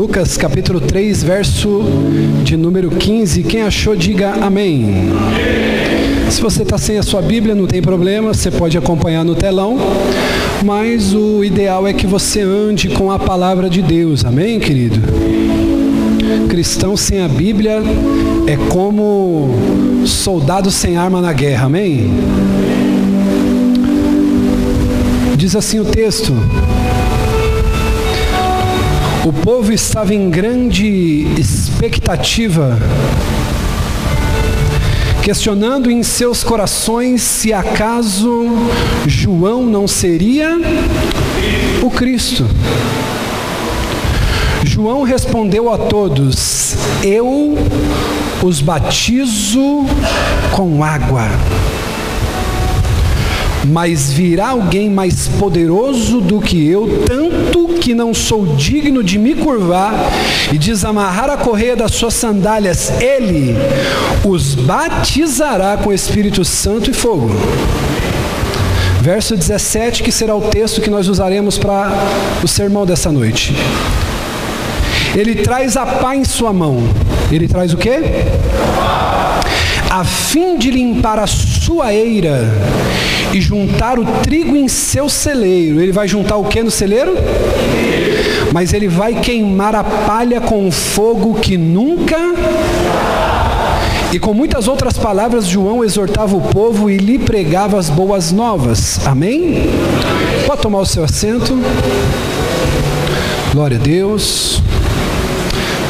Lucas capítulo 3, verso de número 15. Quem achou, diga amém. Se você está sem a sua Bíblia, não tem problema, você pode acompanhar no telão, mas o ideal é que você ande com a palavra de Deus, amém, querido? Cristão sem a Bíblia é como soldado sem arma na guerra, amém? Diz assim o texto: o povo estava em grande expectativa, questionando em seus corações se acaso João não seria o Cristo. João respondeu a todos: Eu os batizo com água mas virá alguém mais poderoso do que eu, tanto que não sou digno de me curvar e desamarrar a correia das suas sandálias. Ele os batizará com Espírito Santo e fogo. Verso 17, que será o texto que nós usaremos para o sermão dessa noite. Ele traz a pá em sua mão. Ele traz o quê? A fim de limpar a sua eira e juntar o trigo em seu celeiro. Ele vai juntar o que no celeiro? Mas ele vai queimar a palha com fogo que nunca. E com muitas outras palavras, João exortava o povo e lhe pregava as boas novas. Amém? Pode tomar o seu assento. Glória a Deus.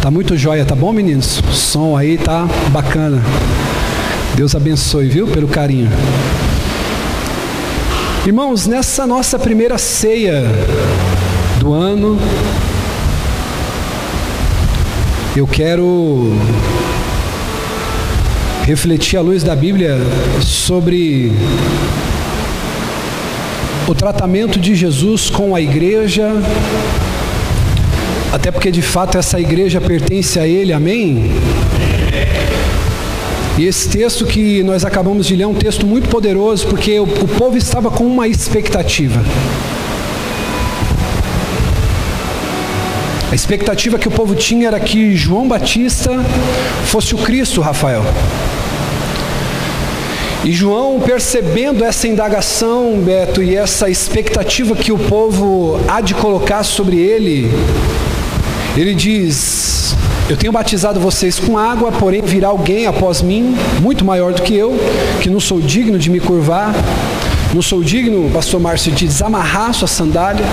Tá muito jóia, tá bom, meninos? O som aí tá bacana. Deus abençoe, viu, pelo carinho. Irmãos, nessa nossa primeira ceia do ano, eu quero refletir à luz da Bíblia sobre o tratamento de Jesus com a igreja, até porque de fato essa igreja pertence a Ele, amém? E esse texto que nós acabamos de ler é um texto muito poderoso, porque o, o povo estava com uma expectativa. A expectativa que o povo tinha era que João Batista fosse o Cristo, Rafael. E João, percebendo essa indagação, Beto, e essa expectativa que o povo há de colocar sobre ele, ele diz: eu tenho batizado vocês com água, porém virá alguém após mim, muito maior do que eu, que não sou digno de me curvar, não sou digno, pastor Márcio, de desamarrar sua sandália.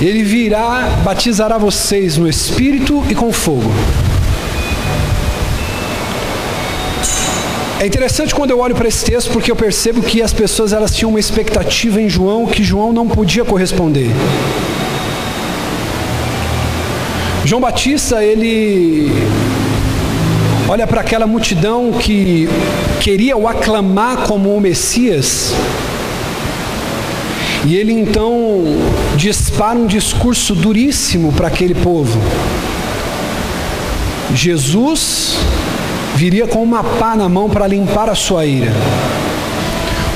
Ele virá, batizará vocês no Espírito e com fogo. É interessante quando eu olho para esse texto porque eu percebo que as pessoas elas tinham uma expectativa em João que João não podia corresponder. João Batista, ele olha para aquela multidão que queria o aclamar como o Messias, e ele então dispara um discurso duríssimo para aquele povo. Jesus viria com uma pá na mão para limpar a sua ira.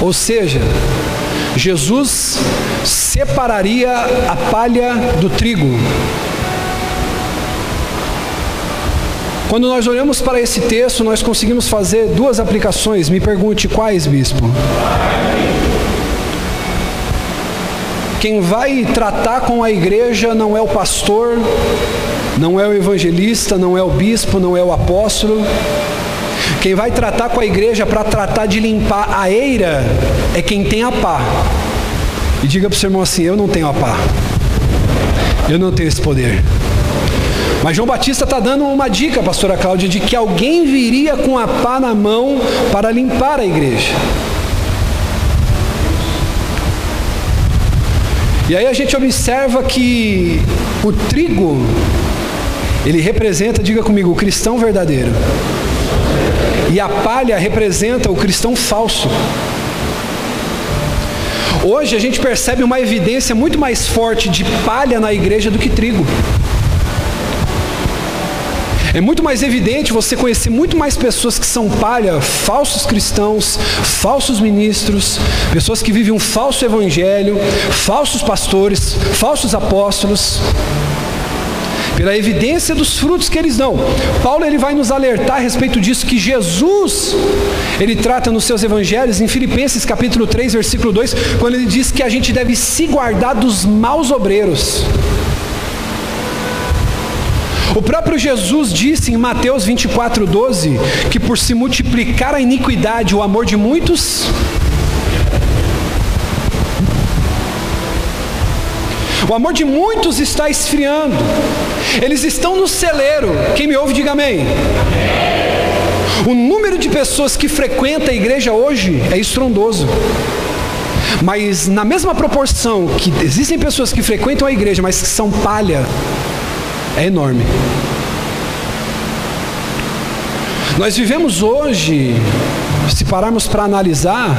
Ou seja, Jesus separaria a palha do trigo. Quando nós olhamos para esse texto, nós conseguimos fazer duas aplicações. Me pergunte quais, bispo? Quem vai tratar com a igreja não é o pastor, não é o evangelista, não é o bispo, não é o apóstolo. Quem vai tratar com a igreja para tratar de limpar a eira é quem tem a pá. E diga para o seu irmão assim: Eu não tenho a pá. Eu não tenho esse poder. Mas João Batista está dando uma dica, pastora Cláudia, de que alguém viria com a pá na mão para limpar a igreja. E aí a gente observa que o trigo, ele representa, diga comigo, o cristão verdadeiro. E a palha representa o cristão falso. Hoje a gente percebe uma evidência muito mais forte de palha na igreja do que trigo. É muito mais evidente você conhecer muito mais pessoas que são palha, falsos cristãos, falsos ministros, pessoas que vivem um falso evangelho, falsos pastores, falsos apóstolos, pela evidência dos frutos que eles dão. Paulo ele vai nos alertar a respeito disso que Jesus ele trata nos seus evangelhos em Filipenses capítulo 3, versículo 2, quando ele diz que a gente deve se guardar dos maus obreiros. O próprio Jesus disse em Mateus 24, 12 que por se multiplicar a iniquidade, o amor de muitos O amor de muitos está esfriando. Eles estão no celeiro. Quem me ouve, diga amém. O número de pessoas que frequenta a igreja hoje é estrondoso. Mas na mesma proporção que existem pessoas que frequentam a igreja, mas que são palha, é enorme. Nós vivemos hoje, se pararmos para analisar,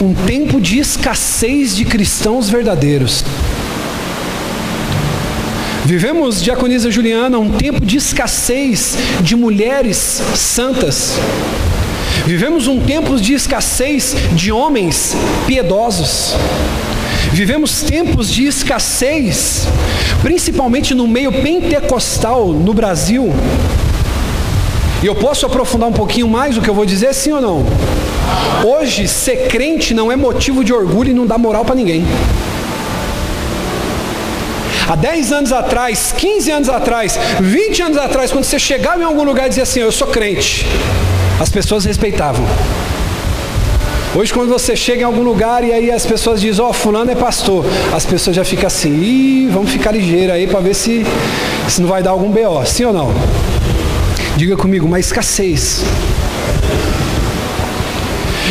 um tempo de escassez de cristãos verdadeiros. Vivemos, diaconisa Juliana, um tempo de escassez de mulheres santas. Vivemos um tempo de escassez de homens piedosos. Vivemos tempos de escassez, principalmente no meio pentecostal no Brasil. E eu posso aprofundar um pouquinho mais o que eu vou dizer, sim ou não? Hoje, ser crente não é motivo de orgulho e não dá moral para ninguém. Há 10 anos atrás, 15 anos atrás, 20 anos atrás, quando você chegava em algum lugar e dizia assim: Eu sou crente, as pessoas respeitavam. Hoje, quando você chega em algum lugar e aí as pessoas dizem, ó, oh, fulano é pastor, as pessoas já ficam assim, Ih, vamos ficar ligeiro aí para ver se, se não vai dar algum BO, sim ou não? Diga comigo, uma escassez.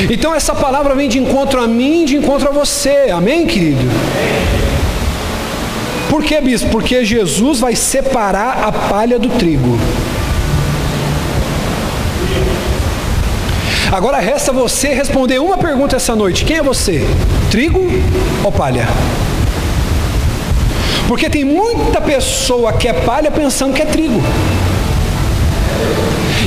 Então essa palavra vem de encontro a mim, de encontro a você, amém, querido? Por que, bispo? Porque Jesus vai separar a palha do trigo. Agora resta você responder uma pergunta essa noite: quem é você? Trigo ou palha? Porque tem muita pessoa que é palha pensando que é trigo.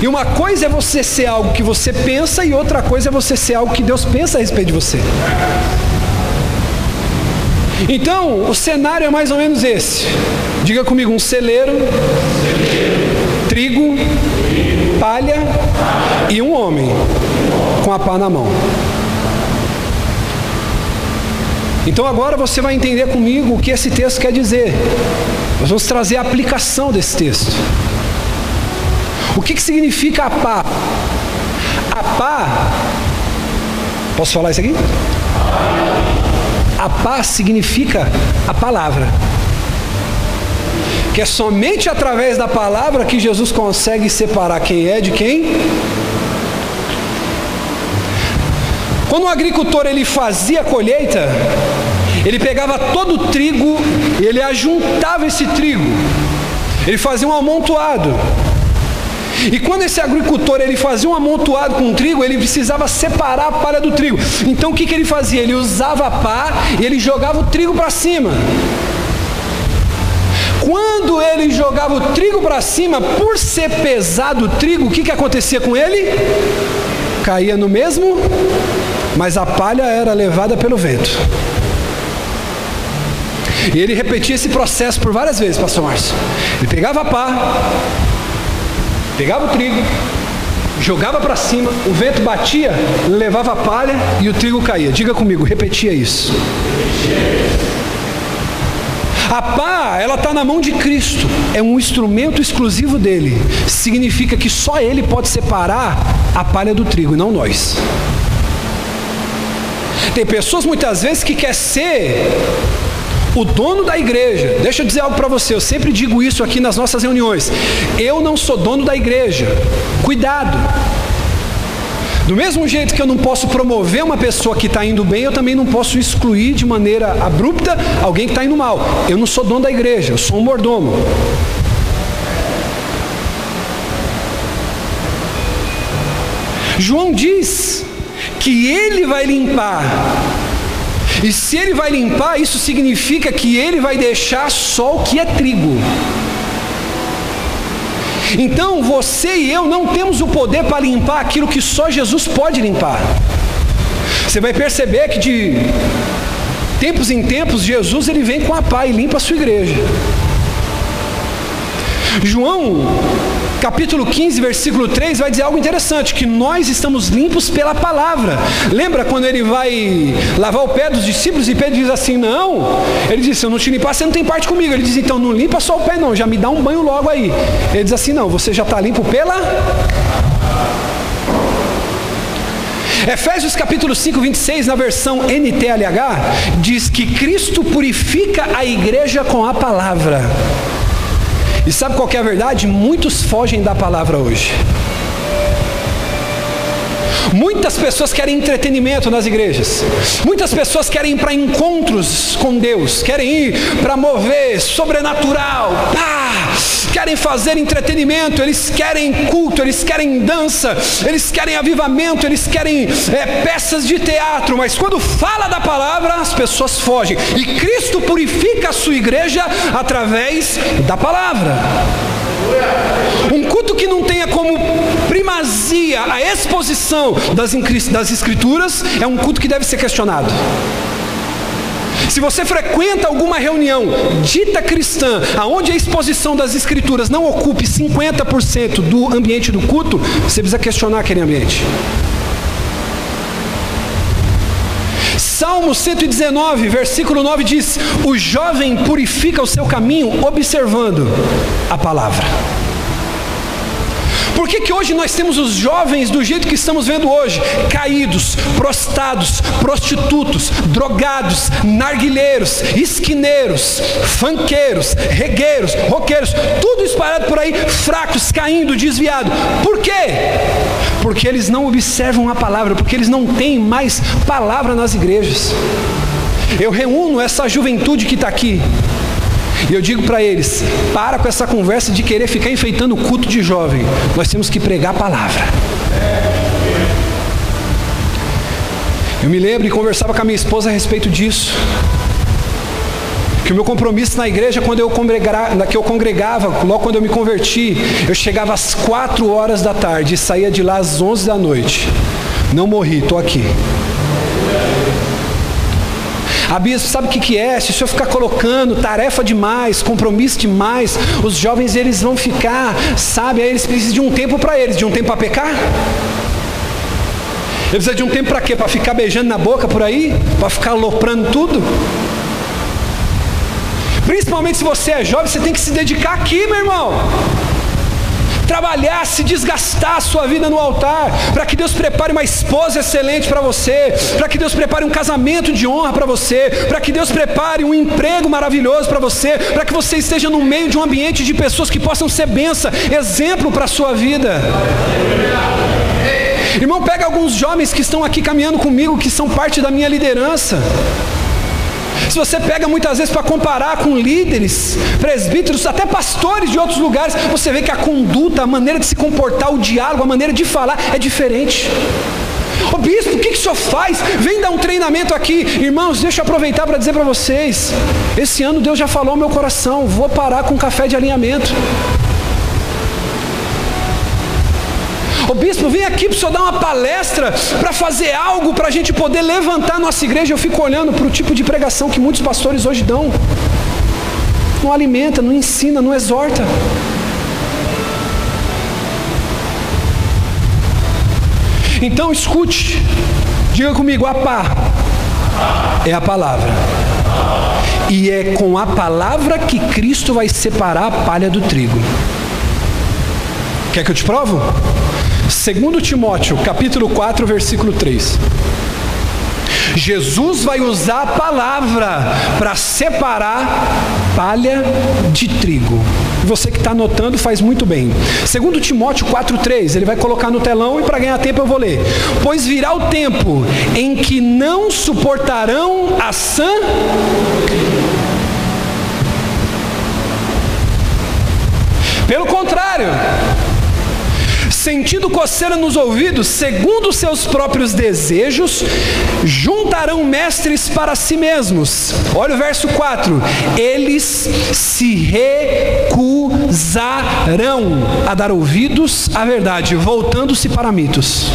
E uma coisa é você ser algo que você pensa, e outra coisa é você ser algo que Deus pensa a respeito de você. Então, o cenário é mais ou menos esse. Diga comigo: um celeiro, trigo, palha e um homem com a pá na mão. Então agora você vai entender comigo o que esse texto quer dizer. Nós vamos trazer a aplicação desse texto. O que, que significa a pá? A pá, posso falar isso aqui? A paz significa a palavra. Que é somente através da palavra que Jesus consegue separar quem é de quem. Quando o agricultor ele fazia a colheita, ele pegava todo o trigo e ele ajuntava esse trigo. Ele fazia um amontoado. E quando esse agricultor ele fazia um amontoado com trigo, ele precisava separar a palha do trigo. Então o que, que ele fazia? Ele usava a pá e ele jogava o trigo para cima. Quando ele jogava o trigo para cima, por ser pesado o trigo, o que, que acontecia com ele? Caía no mesmo, mas a palha era levada pelo vento. E ele repetia esse processo por várias vezes, pastor Márcio. Ele pegava a pá, pegava o trigo, jogava para cima, o vento batia, levava a palha e o trigo caía. Diga comigo, repetia isso. A pá, ela está na mão de Cristo, é um instrumento exclusivo dele. Significa que só ele pode separar a palha do trigo, não nós. Tem pessoas muitas vezes que quer ser o dono da igreja, deixa eu dizer algo para você, eu sempre digo isso aqui nas nossas reuniões. Eu não sou dono da igreja. Cuidado. Do mesmo jeito que eu não posso promover uma pessoa que está indo bem, eu também não posso excluir de maneira abrupta alguém que está indo mal. Eu não sou dono da igreja, eu sou um mordomo. João diz que ele vai limpar e se ele vai limpar, isso significa que ele vai deixar só o que é trigo. Então você e eu não temos o poder para limpar aquilo que só Jesus pode limpar. Você vai perceber que de tempos em tempos Jesus ele vem com a pá e limpa a sua igreja. João, capítulo 15, versículo 3, vai dizer algo interessante: que nós estamos limpos pela palavra. Lembra quando ele vai lavar o pé dos discípulos e Pedro diz assim: Não, ele disse: Se eu não te limpar, você não tem parte comigo. Ele diz: Então não limpa só o pé, não, já me dá um banho logo aí. Ele diz assim: Não, você já está limpo pela Efésios capítulo 5, 26, na versão NTLH, diz que Cristo purifica a igreja com a palavra. E sabe qual é a verdade? Muitos fogem da palavra hoje. Muitas pessoas querem entretenimento nas igrejas. Muitas pessoas querem ir para encontros com Deus, querem ir para mover sobrenatural. Pá! Querem fazer entretenimento, eles querem culto, eles querem dança, eles querem avivamento, eles querem é, peças de teatro, mas quando fala da palavra, as pessoas fogem. E Cristo purifica a sua igreja através da palavra. Um culto que não tenha como primazia a exposição das, das Escrituras é um culto que deve ser questionado. Se você frequenta alguma reunião dita cristã, aonde a exposição das escrituras não ocupe 50% do ambiente do culto, você precisa questionar aquele ambiente. Salmo 119, versículo 9 diz: O jovem purifica o seu caminho observando a palavra. Por que, que hoje nós temos os jovens do jeito que estamos vendo hoje? Caídos, prostados, prostitutos, drogados, narguilheiros, esquineiros, fanqueiros, regueiros, roqueiros, tudo espalhado por aí, fracos, caindo, desviado. Por quê? Porque eles não observam a palavra, porque eles não têm mais palavra nas igrejas. Eu reúno essa juventude que está aqui, e eu digo para eles: para com essa conversa de querer ficar enfeitando o culto de jovem. Nós temos que pregar a palavra. Eu me lembro e conversava com a minha esposa a respeito disso. Que o meu compromisso na igreja, quando eu congregava, que eu congregava, logo quando eu me converti, eu chegava às quatro horas da tarde e saía de lá às onze da noite. Não morri, estou aqui. A bispo, sabe o que, que é? Se o senhor ficar colocando tarefa demais, compromisso demais, os jovens eles vão ficar, sabe? Aí eles precisam de um tempo para eles, de um tempo para pecar. Ele precisa de um tempo para quê? Para ficar beijando na boca por aí? Para ficar aloprando tudo? Principalmente se você é jovem, você tem que se dedicar aqui, meu irmão trabalhar, se desgastar a sua vida no altar, para que Deus prepare uma esposa excelente para você, para que Deus prepare um casamento de honra para você, para que Deus prepare um emprego maravilhoso para você, para que você esteja no meio de um ambiente de pessoas que possam ser benção, exemplo para a sua vida. Irmão, pega alguns jovens que estão aqui caminhando comigo, que são parte da minha liderança. Se você pega muitas vezes para comparar com líderes, presbíteros, até pastores de outros lugares, você vê que a conduta, a maneira de se comportar, o diálogo, a maneira de falar é diferente. Ô bispo, o que, que o senhor faz? Vem dar um treinamento aqui. Irmãos, deixa eu aproveitar para dizer para vocês: esse ano Deus já falou ao meu coração, vou parar com café de alinhamento. O bispo, vem aqui para o senhor dar uma palestra para fazer algo para a gente poder levantar nossa igreja. Eu fico olhando para o tipo de pregação que muitos pastores hoje dão. Não alimenta, não ensina, não exorta. Então escute, diga comigo, a pá é a palavra. E é com a palavra que Cristo vai separar a palha do trigo. Quer que eu te provo? Segundo Timóteo, capítulo 4, versículo 3. Jesus vai usar a palavra para separar palha de trigo. Você que está anotando faz muito bem. Segundo Timóteo 4,3, ele vai colocar no telão e para ganhar tempo eu vou ler. Pois virá o tempo em que não suportarão a sã. Pelo contrário, sentindo coceira nos ouvidos, segundo seus próprios desejos, juntarão mestres para si mesmos. Olha o verso 4: eles se recusarão a dar ouvidos à verdade, voltando-se para mitos.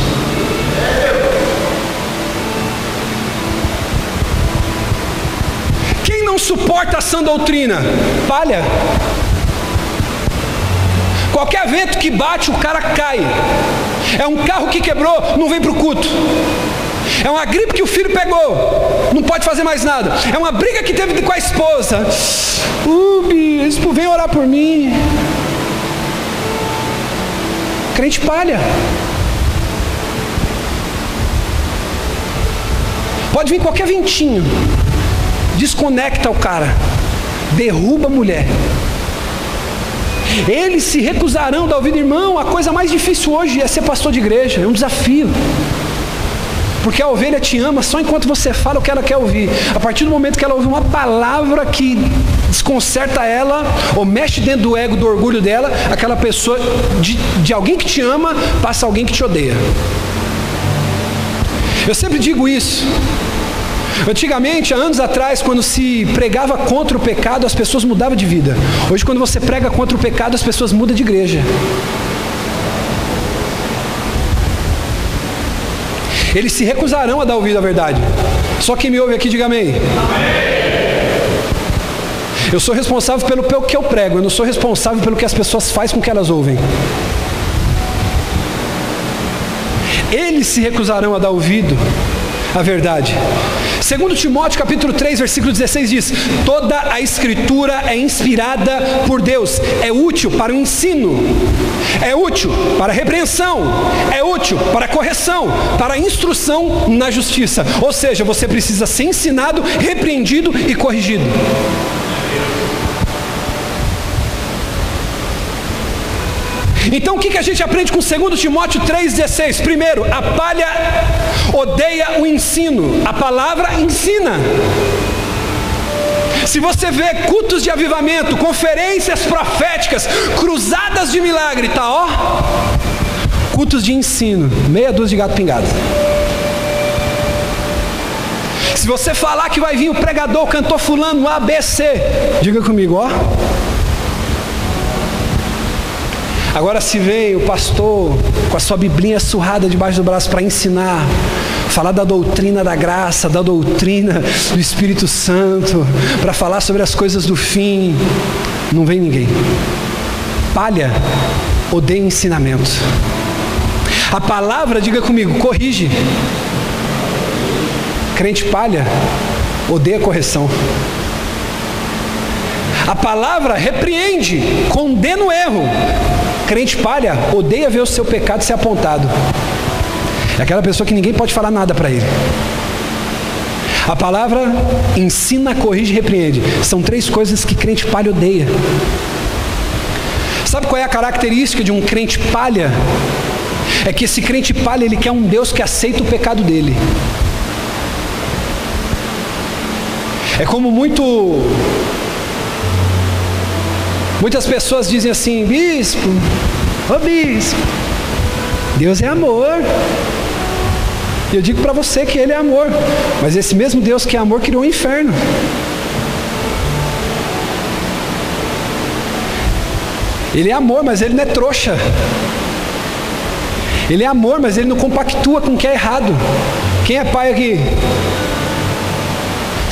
Quem não suporta a sã doutrina? Palha. Qualquer vento que bate, o cara cai. É um carro que quebrou, não vem para o culto. É uma gripe que o filho pegou, não pode fazer mais nada. É uma briga que teve com a esposa. Uh, bispo, vem orar por mim. Crente palha. Pode vir qualquer ventinho, desconecta o cara, derruba a mulher. Eles se recusarão da ouvida, irmão. A coisa mais difícil hoje é ser pastor de igreja, é um desafio. Porque a ovelha te ama só enquanto você fala o que ela quer ouvir. A partir do momento que ela ouve uma palavra que desconcerta ela, ou mexe dentro do ego, do orgulho dela, aquela pessoa, de, de alguém que te ama, passa alguém que te odeia. Eu sempre digo isso. Antigamente, há anos atrás, quando se pregava contra o pecado, as pessoas mudavam de vida. Hoje, quando você prega contra o pecado, as pessoas mudam de igreja. Eles se recusarão a dar ouvido à verdade. Só quem me ouve aqui, diga amém. Eu sou responsável pelo, pelo que eu prego, eu não sou responsável pelo que as pessoas fazem com que elas ouvem. Eles se recusarão a dar ouvido à verdade. Segundo Timóteo capítulo 3, versículo 16 diz: Toda a escritura é inspirada por Deus, é útil para o ensino, é útil para a repreensão, é útil para a correção, para a instrução na justiça. Ou seja, você precisa ser ensinado, repreendido e corrigido. Então o que, que a gente aprende com 2 Timóteo 3,16? Primeiro, a palha odeia o ensino, a palavra ensina. Se você vê cultos de avivamento, conferências proféticas, cruzadas de milagre, tá ó, cultos de ensino, meia dúzia de gato pingado. Se você falar que vai vir o pregador, o cantor fulano, ABC, diga comigo, ó. Agora se vem o pastor com a sua biblinha surrada debaixo do braço para ensinar, falar da doutrina da graça, da doutrina do Espírito Santo, para falar sobre as coisas do fim, não vem ninguém. Palha odeia ensinamento. A palavra, diga comigo, corrige. Crente palha odeia correção. A palavra repreende, condena o erro, Crente palha odeia ver o seu pecado ser apontado. É aquela pessoa que ninguém pode falar nada para ele. A palavra ensina, corrige e repreende. São três coisas que crente palha odeia. Sabe qual é a característica de um crente palha? É que esse crente palha, ele quer um Deus que aceita o pecado dele. É como muito Muitas pessoas dizem assim, bispo, ô bispo, Deus é amor. E eu digo para você que Ele é amor, mas esse mesmo Deus que é amor criou o um inferno. Ele é amor, mas ele não é trouxa. Ele é amor, mas ele não compactua com o que é errado. Quem é pai aqui?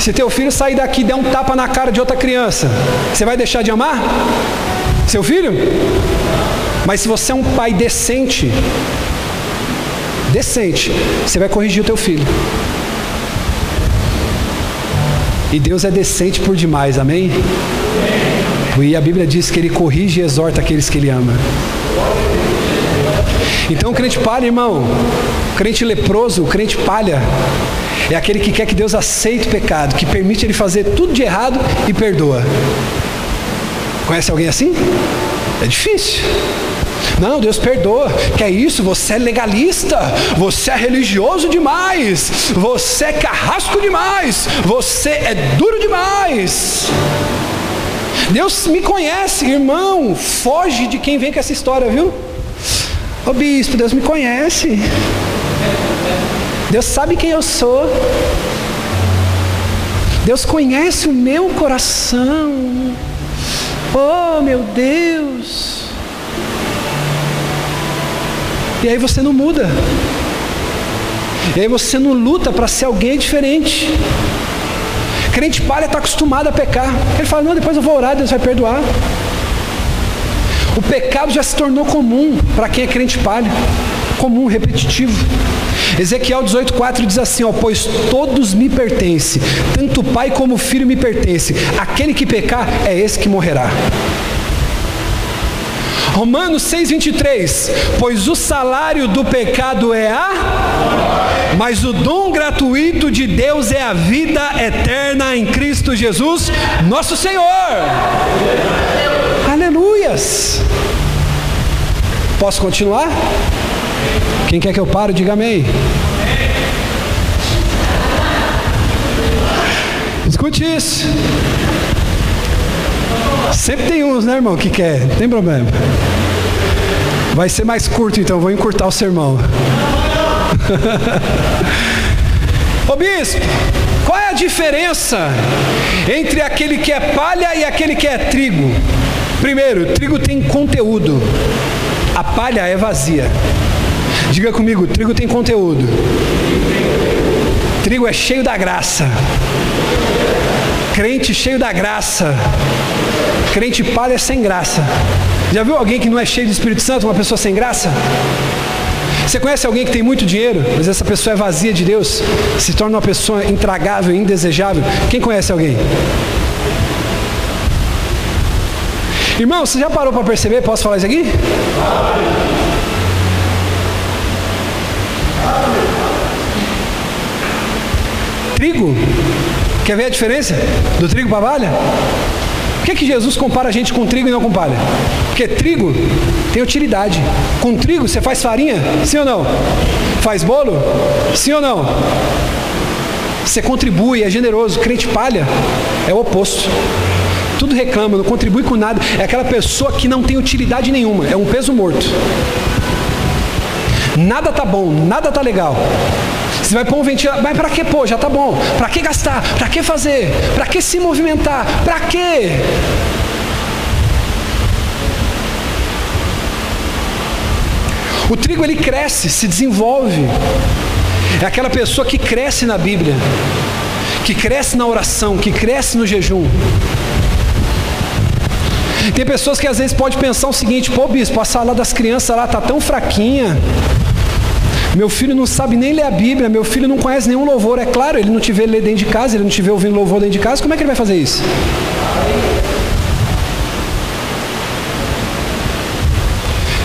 Se teu filho sair daqui e der um tapa na cara de outra criança, você vai deixar de amar? Seu filho? Mas se você é um pai decente, decente, você vai corrigir o teu filho. E Deus é decente por demais, amém? E a Bíblia diz que Ele corrige e exorta aqueles que Ele ama. Então o crente palha, irmão, o crente leproso, o crente palha, é aquele que quer que Deus aceite o pecado, que permite ele fazer tudo de errado e perdoa. Conhece alguém assim? É difícil. Não, Deus perdoa. Que é isso? Você é legalista. Você é religioso demais. Você é carrasco demais. Você é duro demais. Deus me conhece, irmão. Foge de quem vem com essa história, viu? Ô bispo, Deus me conhece. Deus sabe quem eu sou. Deus conhece o meu coração. Oh, meu Deus. E aí você não muda. E aí você não luta para ser alguém diferente. Crente palha está acostumado a pecar. Ele fala, não, depois eu vou orar, Deus vai perdoar. O pecado já se tornou comum para quem é crente palha, comum, repetitivo. Ezequiel 18,4 diz assim: ó, Pois todos me pertencem, tanto o pai como o filho me pertencem. Aquele que pecar é esse que morrerá. Romanos 6,23: Pois o salário do pecado é a, mas o dom gratuito de Deus é a vida eterna em Cristo Jesus, nosso Senhor. Aleluias. Posso continuar? Quem quer que eu pare, diga amém. Escute isso. Sempre tem uns, né, irmão, que quer, não tem problema. Vai ser mais curto, então, vou encurtar o sermão. Ô bispo, qual é a diferença entre aquele que é palha e aquele que é trigo? Primeiro, trigo tem conteúdo, a palha é vazia. Diga comigo, trigo tem conteúdo. Trigo é cheio da graça. Crente cheio da graça. Crente palha sem graça. Já viu alguém que não é cheio do Espírito Santo, uma pessoa sem graça? Você conhece alguém que tem muito dinheiro, mas essa pessoa é vazia de Deus, se torna uma pessoa intragável, indesejável? Quem conhece alguém? Irmão, você já parou para perceber? Posso falar isso aqui? Trigo Quer ver a diferença do trigo para a palha? Por que, que Jesus compara a gente com trigo e não com palha? Porque trigo tem utilidade. Com trigo você faz farinha? Sim ou não? Faz bolo? Sim ou não? Você contribui, é generoso. Crente palha é o oposto. Tudo reclama, não contribui com nada. É aquela pessoa que não tem utilidade nenhuma. É um peso morto. Nada tá bom, nada tá legal. Você vai pôr um ventilador, mas para que pôr? Já tá bom. Para que gastar? Para que fazer? Para que se movimentar? Para quê? O trigo ele cresce, se desenvolve. É aquela pessoa que cresce na Bíblia, que cresce na oração, que cresce no jejum. Tem pessoas que às vezes pode pensar o seguinte: pô, bispo, a sala das crianças lá tá tão fraquinha. Meu filho não sabe nem ler a Bíblia, meu filho não conhece nenhum louvor. É claro, ele não te vê ler dentro de casa, ele não vê ouvindo louvor dentro de casa, como é que ele vai fazer isso?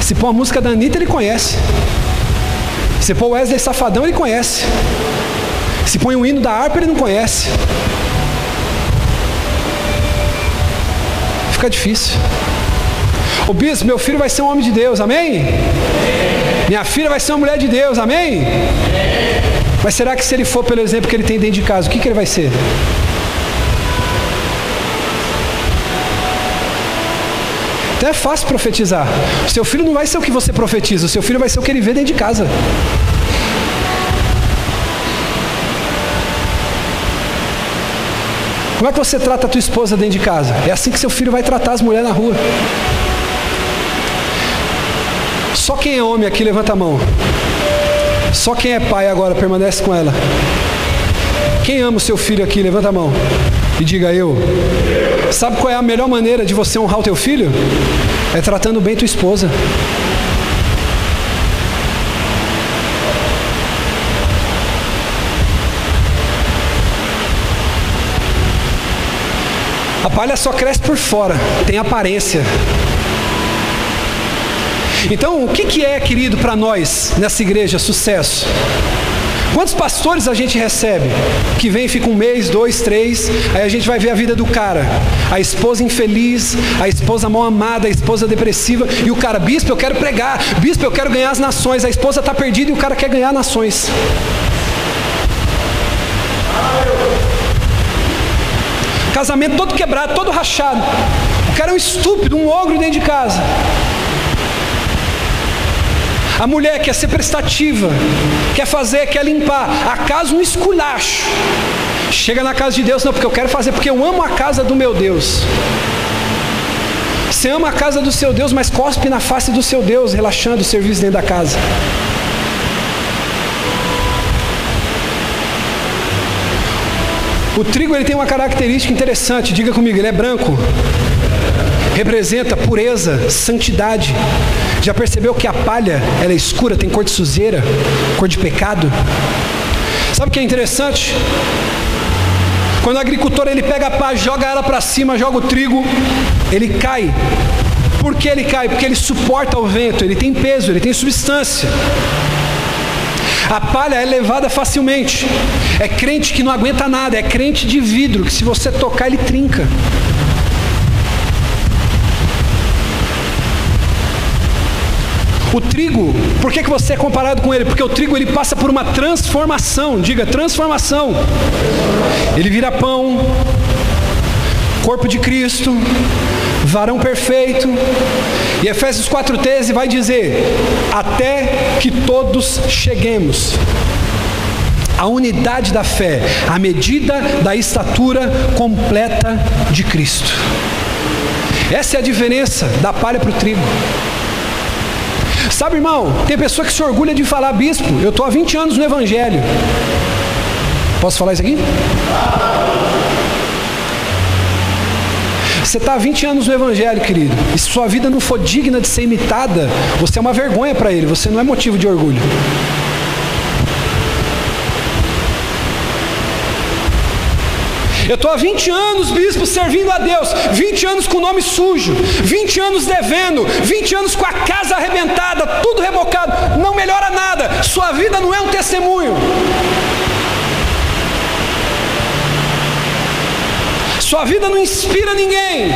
Se pôr a música da Anitta, ele conhece. Se pôr o Wesley Safadão, ele conhece. Se põe o hino da harpa, ele não conhece. Fica difícil. O bispo, meu filho vai ser um homem de Deus, amém? Minha filha vai ser uma mulher de Deus, amém? Mas será que se ele for pelo exemplo que ele tem dentro de casa, o que, que ele vai ser? Então é fácil profetizar. O seu filho não vai ser o que você profetiza, o seu filho vai ser o que ele vê dentro de casa. Como é que você trata a tua esposa dentro de casa? É assim que seu filho vai tratar as mulheres na rua. Só quem é homem aqui levanta a mão. Só quem é pai agora permanece com ela. Quem ama o seu filho aqui, levanta a mão. E diga eu. Sabe qual é a melhor maneira de você honrar o teu filho? É tratando bem tua esposa. A palha só cresce por fora, tem aparência. Então, o que, que é, querido, para nós nessa igreja sucesso? Quantos pastores a gente recebe? Que vem, fica um mês, dois, três, aí a gente vai ver a vida do cara. A esposa infeliz, a esposa mal amada, a esposa depressiva, e o cara, bispo, eu quero pregar, bispo, eu quero ganhar as nações. A esposa está perdida e o cara quer ganhar nações. Casamento todo quebrado, todo rachado. O cara é um estúpido, um ogro dentro de casa. A mulher quer ser prestativa, quer fazer, quer limpar. A casa um esculacho. Chega na casa de Deus, não, porque eu quero fazer, porque eu amo a casa do meu Deus. Você ama a casa do seu Deus, mas cospe na face do seu Deus, relaxando o serviço dentro da casa. O trigo ele tem uma característica interessante, diga comigo, ele é branco. Representa pureza, santidade. Já percebeu que a palha ela é escura, tem cor de sujeira, cor de pecado? Sabe o que é interessante? Quando o agricultor ele pega a pá, joga ela para cima, joga o trigo, ele cai. Por que ele cai? Porque ele suporta o vento, ele tem peso, ele tem substância. A palha é levada facilmente. É crente que não aguenta nada, é crente de vidro, que se você tocar ele trinca. O trigo, por que, que você é comparado com ele? Porque o trigo ele passa por uma transformação, diga transformação. Ele vira pão, corpo de Cristo, varão perfeito. E Efésios 4,13 vai dizer: até que todos cheguemos à unidade da fé, à medida da estatura completa de Cristo. Essa é a diferença da palha para o trigo. Sabe, irmão, tem pessoa que se orgulha de falar, bispo, eu estou há 20 anos no Evangelho. Posso falar isso aqui? Você está há 20 anos no Evangelho, querido, e se sua vida não for digna de ser imitada, você é uma vergonha para Ele, você não é motivo de orgulho. Eu estou há 20 anos, bispo, servindo a Deus, 20 anos com o nome sujo, 20 anos devendo, 20 anos com a casa arrebentada, tudo rebocado, não melhora nada, sua vida não é um testemunho. Sua vida não inspira ninguém.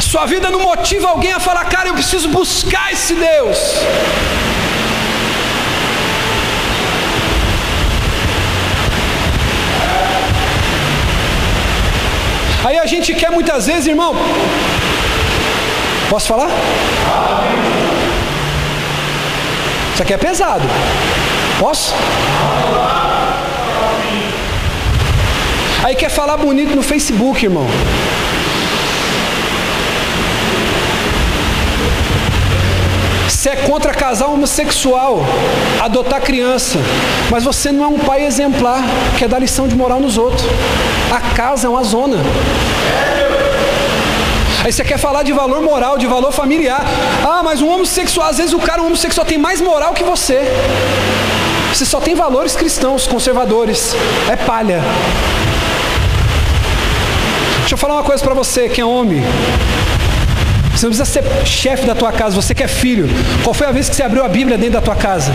Sua vida não motiva alguém a falar, cara, eu preciso buscar esse Deus. Aí a gente quer muitas vezes, irmão. Posso falar? Isso aqui é pesado. Posso? Aí quer falar bonito no Facebook, irmão. Você é contra casal homossexual, adotar criança, mas você não é um pai exemplar, quer dar lição de moral nos outros. A casa é uma zona. Aí você quer falar de valor moral, de valor familiar. Ah, mas um homossexual, às vezes o cara um homossexual tem mais moral que você. Você só tem valores cristãos, conservadores. É palha. Deixa eu falar uma coisa para você que é homem. Você não precisa ser chefe da tua casa, você que é filho. Qual foi a vez que você abriu a Bíblia dentro da tua casa?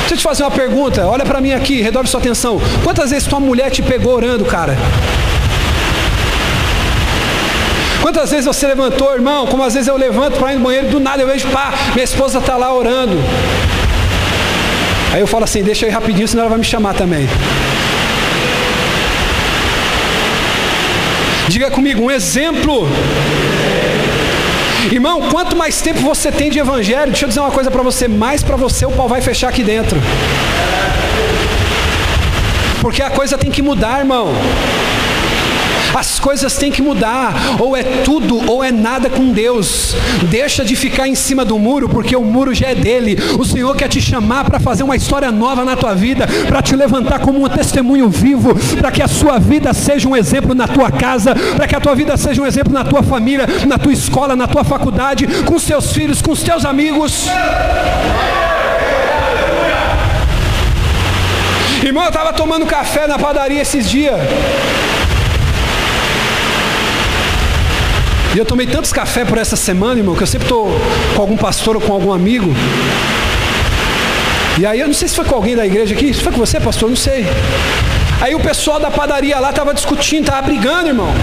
Deixa eu te fazer uma pergunta, olha para mim aqui, redobre sua atenção. Quantas vezes tua mulher te pegou orando, cara? Quantas vezes você levantou, irmão? Como às vezes eu levanto para ir no banheiro, do nada eu vejo, pá, minha esposa está lá orando. Aí eu falo assim, deixa eu ir rapidinho, senão ela vai me chamar também. Diga comigo, um exemplo. Irmão, quanto mais tempo você tem de evangelho, deixa eu dizer uma coisa para você, mais para você o pau vai fechar aqui dentro. Porque a coisa tem que mudar, irmão. As coisas têm que mudar, ou é tudo ou é nada com Deus. Deixa de ficar em cima do muro, porque o muro já é dele. O Senhor quer te chamar para fazer uma história nova na tua vida, para te levantar como um testemunho vivo, para que a sua vida seja um exemplo na tua casa, para que a tua vida seja um exemplo na tua família, na tua escola, na tua faculdade, com seus filhos, com os teus amigos. Irmão, eu estava tomando café na padaria esses dias. E eu tomei tantos café por essa semana, irmão, que eu sempre estou com algum pastor ou com algum amigo. E aí eu não sei se foi com alguém da igreja aqui, se foi com você, pastor, não sei. Aí o pessoal da padaria lá estava discutindo, estava brigando, irmão.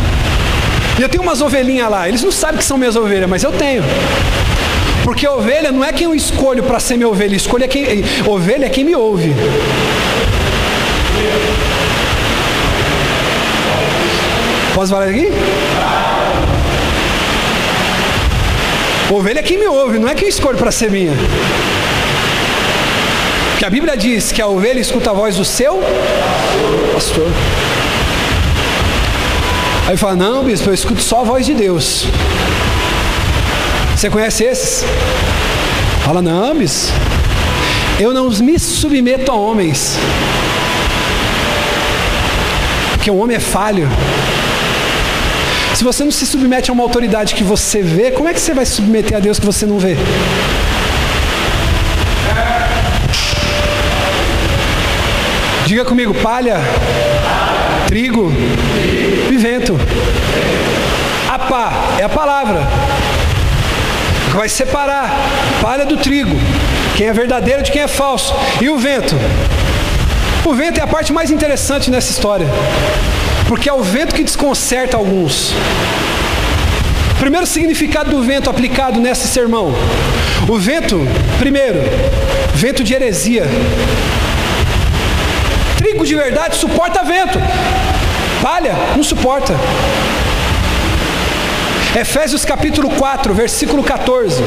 E eu tenho umas ovelhinhas lá, eles não sabem que são minhas ovelhas, mas eu tenho. Porque ovelha não é quem eu escolho para ser minha ovelha, escolho é quem, ovelha é quem me ouve. Posso falar aqui? Ovelha é quem me ouve, não é quem escolhe para ser minha. Porque a Bíblia diz que a ovelha escuta a voz do seu pastor. Aí fala, não, bispo, eu escuto só a voz de Deus. Você conhece esses? Fala, não, bispo, eu não me submeto a homens. Porque o homem é falho. Se você não se submete a uma autoridade que você vê, como é que você vai se submeter a Deus que você não vê? Diga comigo, palha, trigo e vento. A pá é a palavra. Vai separar palha do trigo, quem é verdadeiro de quem é falso. E o vento? O vento é a parte mais interessante nessa história, porque é o vento que desconcerta alguns. Primeiro significado do vento aplicado nesse sermão: o vento, primeiro, vento de heresia. Trigo de verdade suporta vento, palha não suporta. Efésios capítulo 4, versículo 14.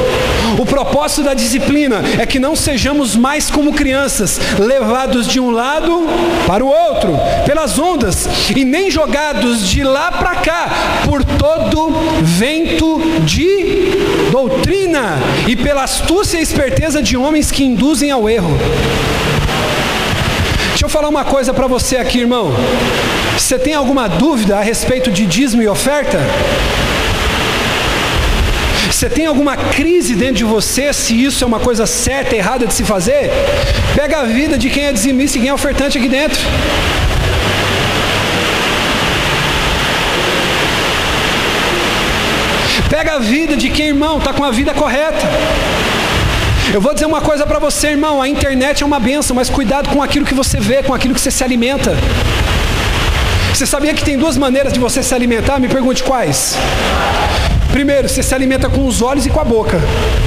O propósito da disciplina é que não sejamos mais como crianças, levados de um lado para o outro, pelas ondas, e nem jogados de lá para cá, por todo vento de doutrina, e pela astúcia e esperteza de homens que induzem ao erro. Deixa eu falar uma coisa para você aqui, irmão. Você tem alguma dúvida a respeito de dízimo e oferta? Você tem alguma crise dentro de você se isso é uma coisa certa, errada de se fazer? Pega a vida de quem é dizimista e quem é ofertante aqui dentro. Pega a vida de quem, irmão, está com a vida correta. Eu vou dizer uma coisa para você, irmão: a internet é uma benção, mas cuidado com aquilo que você vê, com aquilo que você se alimenta. Você sabia que tem duas maneiras de você se alimentar? Me pergunte quais. Primeiro, você se alimenta com os olhos e com a boca.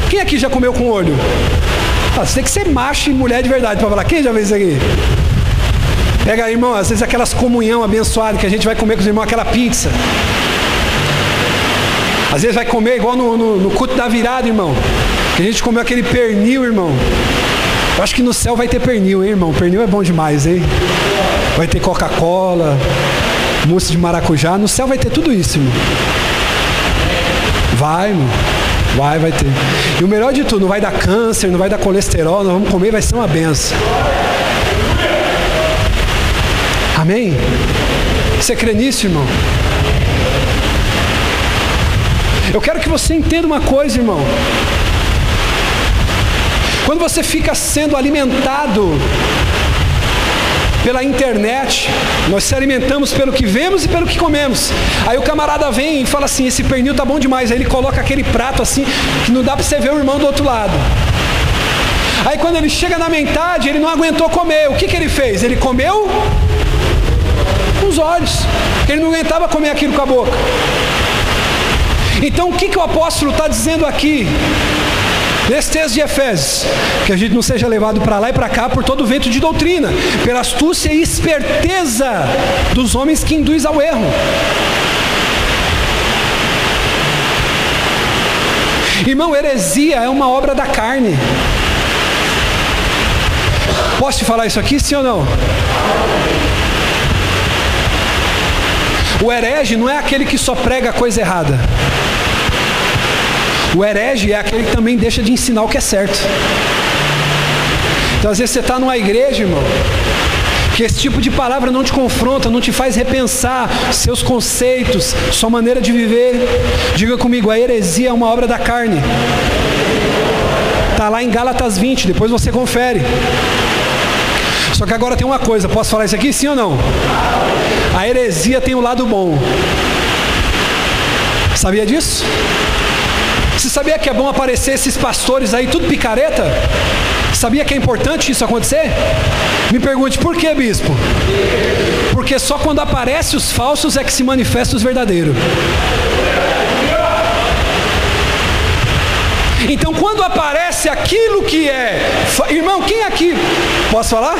Quem aqui já comeu com o olho? Ah, você tem que ser macho e mulher de verdade para falar. Quem já fez isso aqui? Pega, irmão, às vezes aquelas comunhão abençoadas que a gente vai comer com os irmãos, aquela pizza. Às vezes vai comer igual no, no, no culto da virada, irmão. Que a gente comeu aquele pernil, irmão. Eu acho que no céu vai ter pernil, hein, irmão? Pernil é bom demais, hein? Vai ter Coca-Cola, mousse de maracujá. No céu vai ter tudo isso, irmão. Vai, mano. Vai, vai ter. E o melhor de tudo, não vai dar câncer, não vai dar colesterol, nós vamos comer, vai ser uma benção. Amém? Você crê nisso, irmão? Eu quero que você entenda uma coisa, irmão. Quando você fica sendo alimentado pela internet, nós se alimentamos pelo que vemos e pelo que comemos. Aí o camarada vem e fala assim: esse pernil tá bom demais. Aí ele coloca aquele prato assim que não dá para você ver o irmão do outro lado. Aí quando ele chega na metade, ele não aguentou comer. O que, que ele fez? Ele comeu com os olhos. Ele não aguentava comer aquilo com a boca. Então o que, que o apóstolo está dizendo aqui? Nesse texto de Efésios, que a gente não seja levado para lá e para cá por todo vento de doutrina, pela astúcia e esperteza dos homens que induz ao erro. Irmão, heresia é uma obra da carne. Posso te falar isso aqui, sim ou não? O herege não é aquele que só prega coisa errada. O herege é aquele que também deixa de ensinar o que é certo. Então, às vezes, você está numa igreja, irmão, que esse tipo de palavra não te confronta, não te faz repensar seus conceitos, sua maneira de viver. Diga comigo, a heresia é uma obra da carne. Está lá em Gálatas 20, depois você confere. Só que agora tem uma coisa, posso falar isso aqui, sim ou não? A heresia tem o um lado bom. Sabia disso? Sabia que é bom aparecer esses pastores aí, tudo picareta? Sabia que é importante isso acontecer? Me pergunte, por que, bispo? Porque só quando aparecem os falsos é que se manifesta os verdadeiros. Então, quando aparece aquilo que é, irmão, quem aqui, posso falar?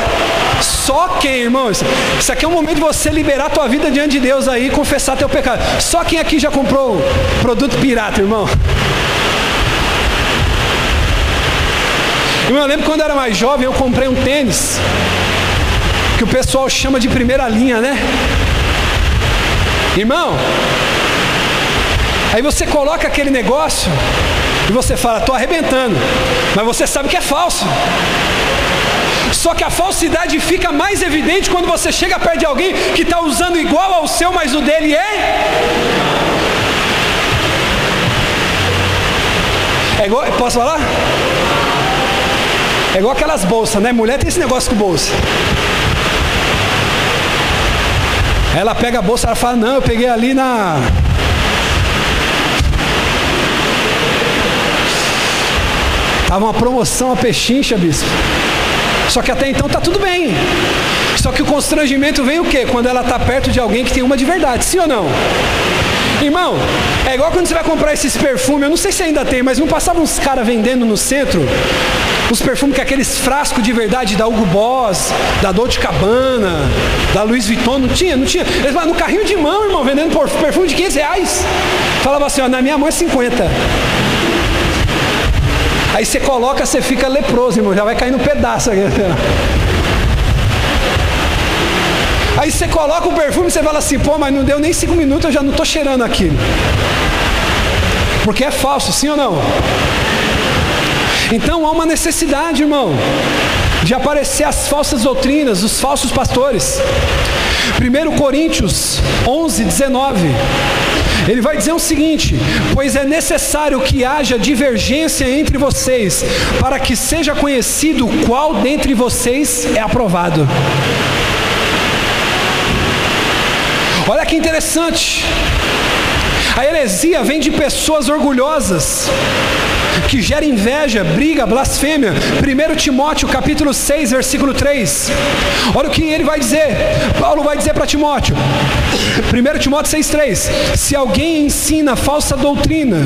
Só quem, irmão, isso aqui é um momento de você liberar a tua vida diante de Deus aí confessar teu pecado. Só quem aqui já comprou produto pirata, irmão? Eu me lembro quando eu era mais jovem, eu comprei um tênis que o pessoal chama de primeira linha, né? Irmão, aí você coloca aquele negócio e você fala, tô arrebentando, mas você sabe que é falso. Só que a falsidade fica mais evidente quando você chega perto de alguém que está usando igual ao seu, mas o dele é. É igual, posso falar? É igual aquelas bolsas, né? Mulher tem esse negócio com bolsa. Ela pega a bolsa, ela fala, não, eu peguei ali na. Tava uma promoção a pechincha, bispo. Só que até então tá tudo bem. Só que o constrangimento vem o quê? Quando ela está perto de alguém que tem uma de verdade, sim ou não? Irmão, é igual quando você vai comprar esses perfumes, eu não sei se ainda tem, mas não passavam uns caras vendendo no centro os perfumes que aqueles frascos de verdade da Hugo Boss, da Dolce Cabana, da Louis Vuitton, não tinha, não tinha. Eles falavam, no carrinho de mão, irmão, vendendo perfume de 500 reais. Falava assim, ó, na minha mão é 50. Aí você coloca, você fica leproso, irmão, já vai cair no pedaço. Aí você coloca o perfume e você fala assim, pô, mas não deu nem cinco minutos, eu já não estou cheirando aquilo. Porque é falso, sim ou não? Então há uma necessidade, irmão, de aparecer as falsas doutrinas, os falsos pastores. 1 Coríntios 11, 19. Ele vai dizer o seguinte: Pois é necessário que haja divergência entre vocês, para que seja conhecido qual dentre vocês é aprovado. Olha que interessante. A heresia vem de pessoas orgulhosas que gera inveja, briga, blasfêmia. 1 Timóteo capítulo 6, versículo 3. Olha o que ele vai dizer. Paulo vai dizer para Timóteo. 1 Timóteo 6,3: Se alguém ensina falsa doutrina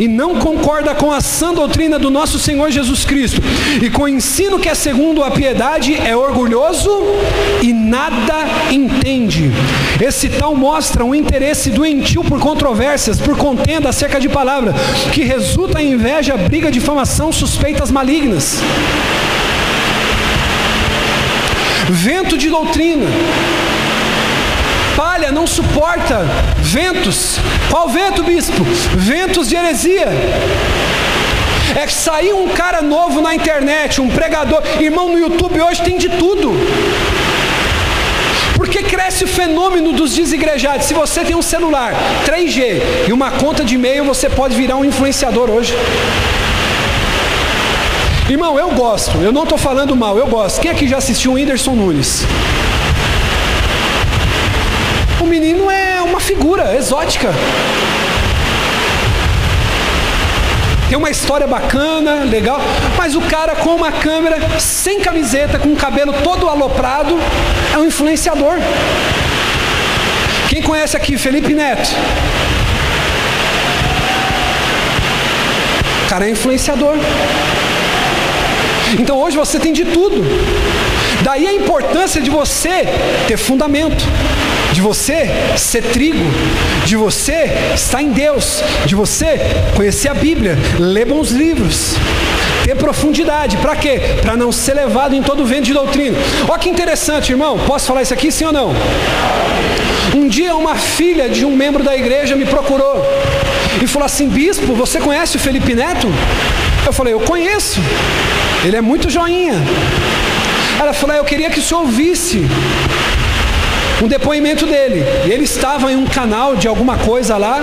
e não concorda com a sã doutrina do nosso Senhor Jesus Cristo, e com o ensino que é segundo a piedade, é orgulhoso e nada entende. Esse tal mostra um interesse doentio por controvérsias, por contenda acerca de palavra, que resulta em inveja, briga, difamação, suspeitas malignas. Vento de doutrina. Palha não suporta ventos. Qual vento, bispo? Ventos de heresia. É que saiu um cara novo na internet, um pregador. Irmão, no YouTube hoje tem de tudo. Cresce o fenômeno dos desigrejados. Se você tem um celular 3G e uma conta de e-mail, você pode virar um influenciador hoje. Irmão, eu gosto, eu não estou falando mal, eu gosto. Quem aqui já assistiu o Whindersson Nunes? O menino é uma figura exótica. Tem uma história bacana, legal, mas o cara com uma câmera, sem camiseta, com o cabelo todo aloprado, é um influenciador. Quem conhece aqui Felipe Neto? O cara é influenciador. Então hoje você tem de tudo. Daí a importância de você ter fundamento de você ser trigo, de você estar em Deus, de você conhecer a Bíblia, ler bons livros, ter profundidade. Para quê? Para não ser levado em todo vento de doutrina. Olha que interessante, irmão. Posso falar isso aqui, sim ou não? Um dia uma filha de um membro da igreja me procurou e falou assim: Bispo, você conhece o Felipe Neto? Eu falei: Eu conheço. Ele é muito joinha. Ela falou: Eu queria que o senhor ouvisse um depoimento dele. Ele estava em um canal de alguma coisa lá,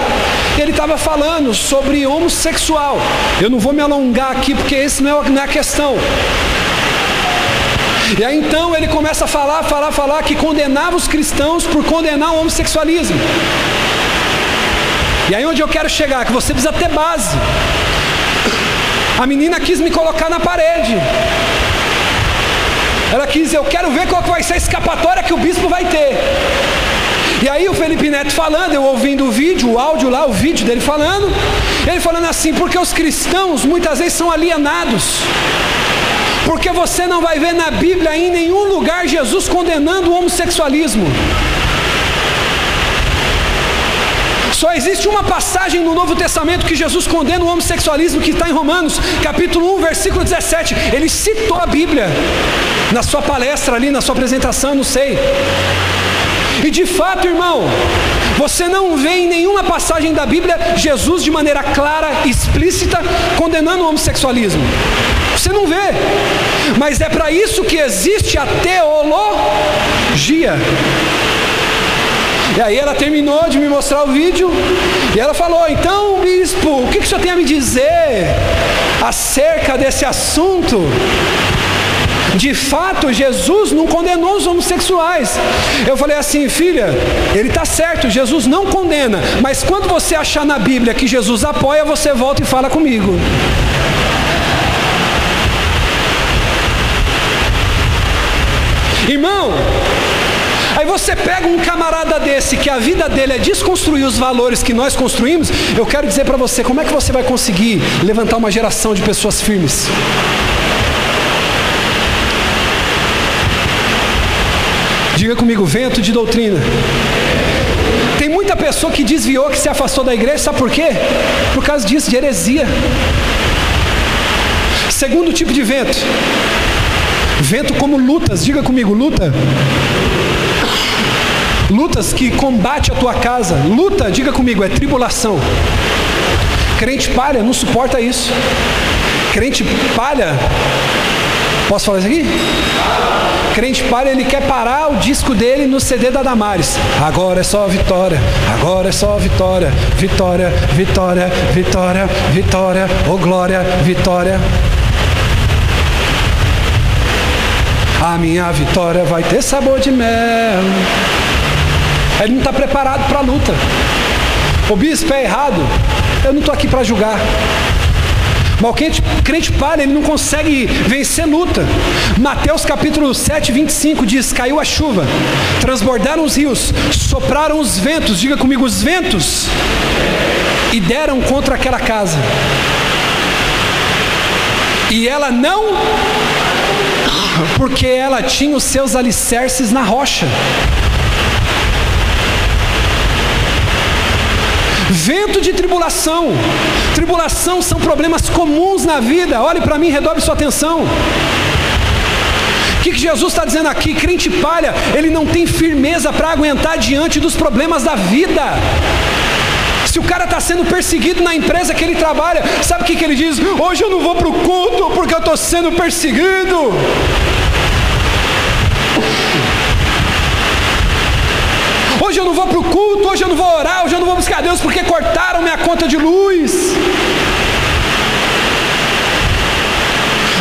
ele estava falando sobre homossexual. Eu não vou me alongar aqui porque esse não é, não é a questão. E aí então ele começa a falar, falar, falar que condenava os cristãos por condenar o homossexualismo. E aí onde eu quero chegar, que você precisa ter base. A menina quis me colocar na parede. Ela quis, eu quero ver qual que vai ser a escapatória que o bispo vai ter. E aí o Felipe Neto falando, eu ouvindo o vídeo, o áudio lá, o vídeo dele falando, ele falando assim, porque os cristãos muitas vezes são alienados. Porque você não vai ver na Bíblia em nenhum lugar Jesus condenando o homossexualismo. Só existe uma passagem no Novo Testamento que Jesus condena o homossexualismo que está em Romanos, capítulo 1, versículo 17. Ele citou a Bíblia na sua palestra ali, na sua apresentação, não sei. E de fato, irmão, você não vê em nenhuma passagem da Bíblia Jesus de maneira clara, explícita, condenando o homossexualismo. Você não vê. Mas é para isso que existe a teologia. E aí ela terminou de me mostrar o vídeo e ela falou: então, bispo, o que, que o senhor tem a me dizer acerca desse assunto? De fato, Jesus não condenou os homossexuais. Eu falei assim, filha, ele está certo, Jesus não condena, mas quando você achar na Bíblia que Jesus apoia, você volta e fala comigo. Irmão, Aí você pega um camarada desse que a vida dele é desconstruir os valores que nós construímos, eu quero dizer para você, como é que você vai conseguir levantar uma geração de pessoas firmes? Diga comigo, vento de doutrina. Tem muita pessoa que desviou, que se afastou da igreja, sabe por quê? Por causa disso, de heresia. Segundo tipo de vento, vento como lutas, diga comigo, luta. Lutas que combate a tua casa. Luta, diga comigo, é tribulação. Crente palha não suporta isso. Crente palha Posso falar isso aqui? Crente para, ele quer parar o disco dele no CD da Damares. Agora é só vitória, agora é só vitória, vitória, vitória, vitória, vitória, oh glória, vitória. A minha vitória vai ter sabor de mel. Ele não está preparado para a luta. O bispo é errado. Eu não estou aqui para julgar. Mas o crente, crente para, ele não consegue vencer luta. Mateus capítulo 7, 25 diz: Caiu a chuva, transbordaram os rios, sopraram os ventos, diga comigo, os ventos, e deram contra aquela casa. E ela não, porque ela tinha os seus alicerces na rocha. Vento de tribulação. Tribulação são problemas comuns na vida. Olhe para mim, redobre sua atenção. O que, que Jesus está dizendo aqui? Crente palha, ele não tem firmeza para aguentar diante dos problemas da vida. Se o cara está sendo perseguido na empresa que ele trabalha, sabe o que, que ele diz? Hoje eu não vou para o culto porque eu estou sendo perseguido. Hoje eu não vou para o culto, hoje eu não vou orar, hoje eu não vou buscar Deus porque cortaram minha conta de luz.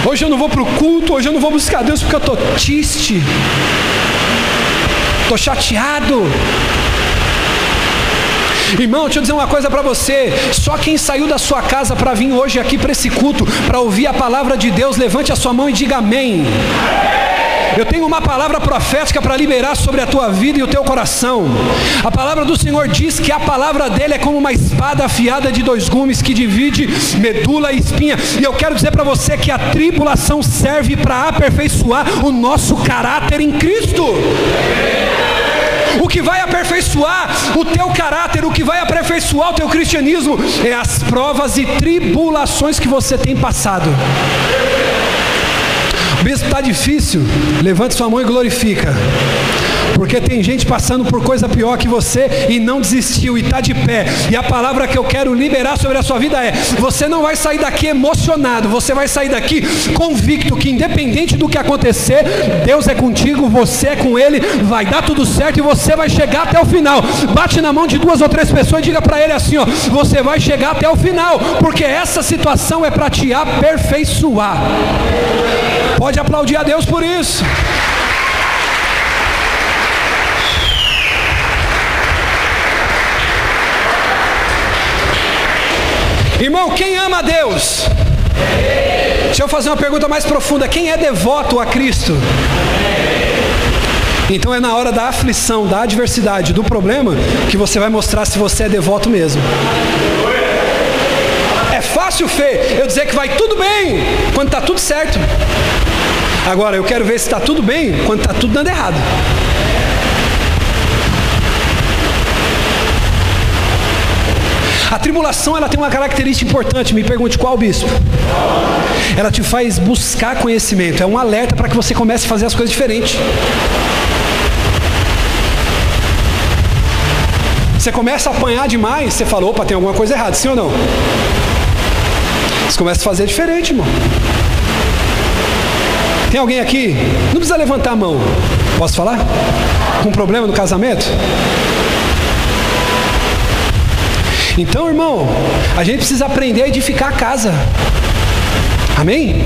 Hoje eu não vou para o culto, hoje eu não vou buscar Deus porque eu estou triste, estou chateado. Irmão, deixa eu dizer uma coisa para você. Só quem saiu da sua casa para vir hoje aqui para esse culto, para ouvir a palavra de Deus, levante a sua mão e diga amém. Eu tenho uma palavra profética para liberar sobre a tua vida e o teu coração. A palavra do Senhor diz que a palavra dele é como uma espada afiada de dois gumes que divide medula e espinha. E eu quero dizer para você que a tribulação serve para aperfeiçoar o nosso caráter em Cristo. O que vai aperfeiçoar o teu caráter, o que vai aperfeiçoar o teu cristianismo é as provas e tribulações que você tem passado. Bispo, está difícil. Levante sua mão e glorifica. Porque tem gente passando por coisa pior que você e não desistiu e está de pé. E a palavra que eu quero liberar sobre a sua vida é: você não vai sair daqui emocionado, você vai sair daqui convicto que, independente do que acontecer, Deus é contigo, você é com Ele, vai dar tudo certo e você vai chegar até o final. Bate na mão de duas ou três pessoas e diga para ele assim: ó, você vai chegar até o final, porque essa situação é para te aperfeiçoar. Pode aplaudir a Deus por isso. Irmão, quem ama a Deus? Deixa eu fazer uma pergunta mais profunda: quem é devoto a Cristo? Então é na hora da aflição, da adversidade, do problema, que você vai mostrar se você é devoto mesmo. É fácil, Fê, eu dizer que vai tudo bem, quando está tudo certo. Agora, eu quero ver se está tudo bem, quando está tudo dando errado. A tribulação ela tem uma característica importante, me pergunte qual bispo. Ela te faz buscar conhecimento, é um alerta para que você comece a fazer as coisas diferentes. Você começa a apanhar demais, você fala, opa, tem alguma coisa errada, sim ou não? Você começa a fazer diferente, irmão. Tem alguém aqui? Não precisa levantar a mão. Posso falar? Com problema no casamento? Então, irmão, a gente precisa aprender a edificar a casa. Amém?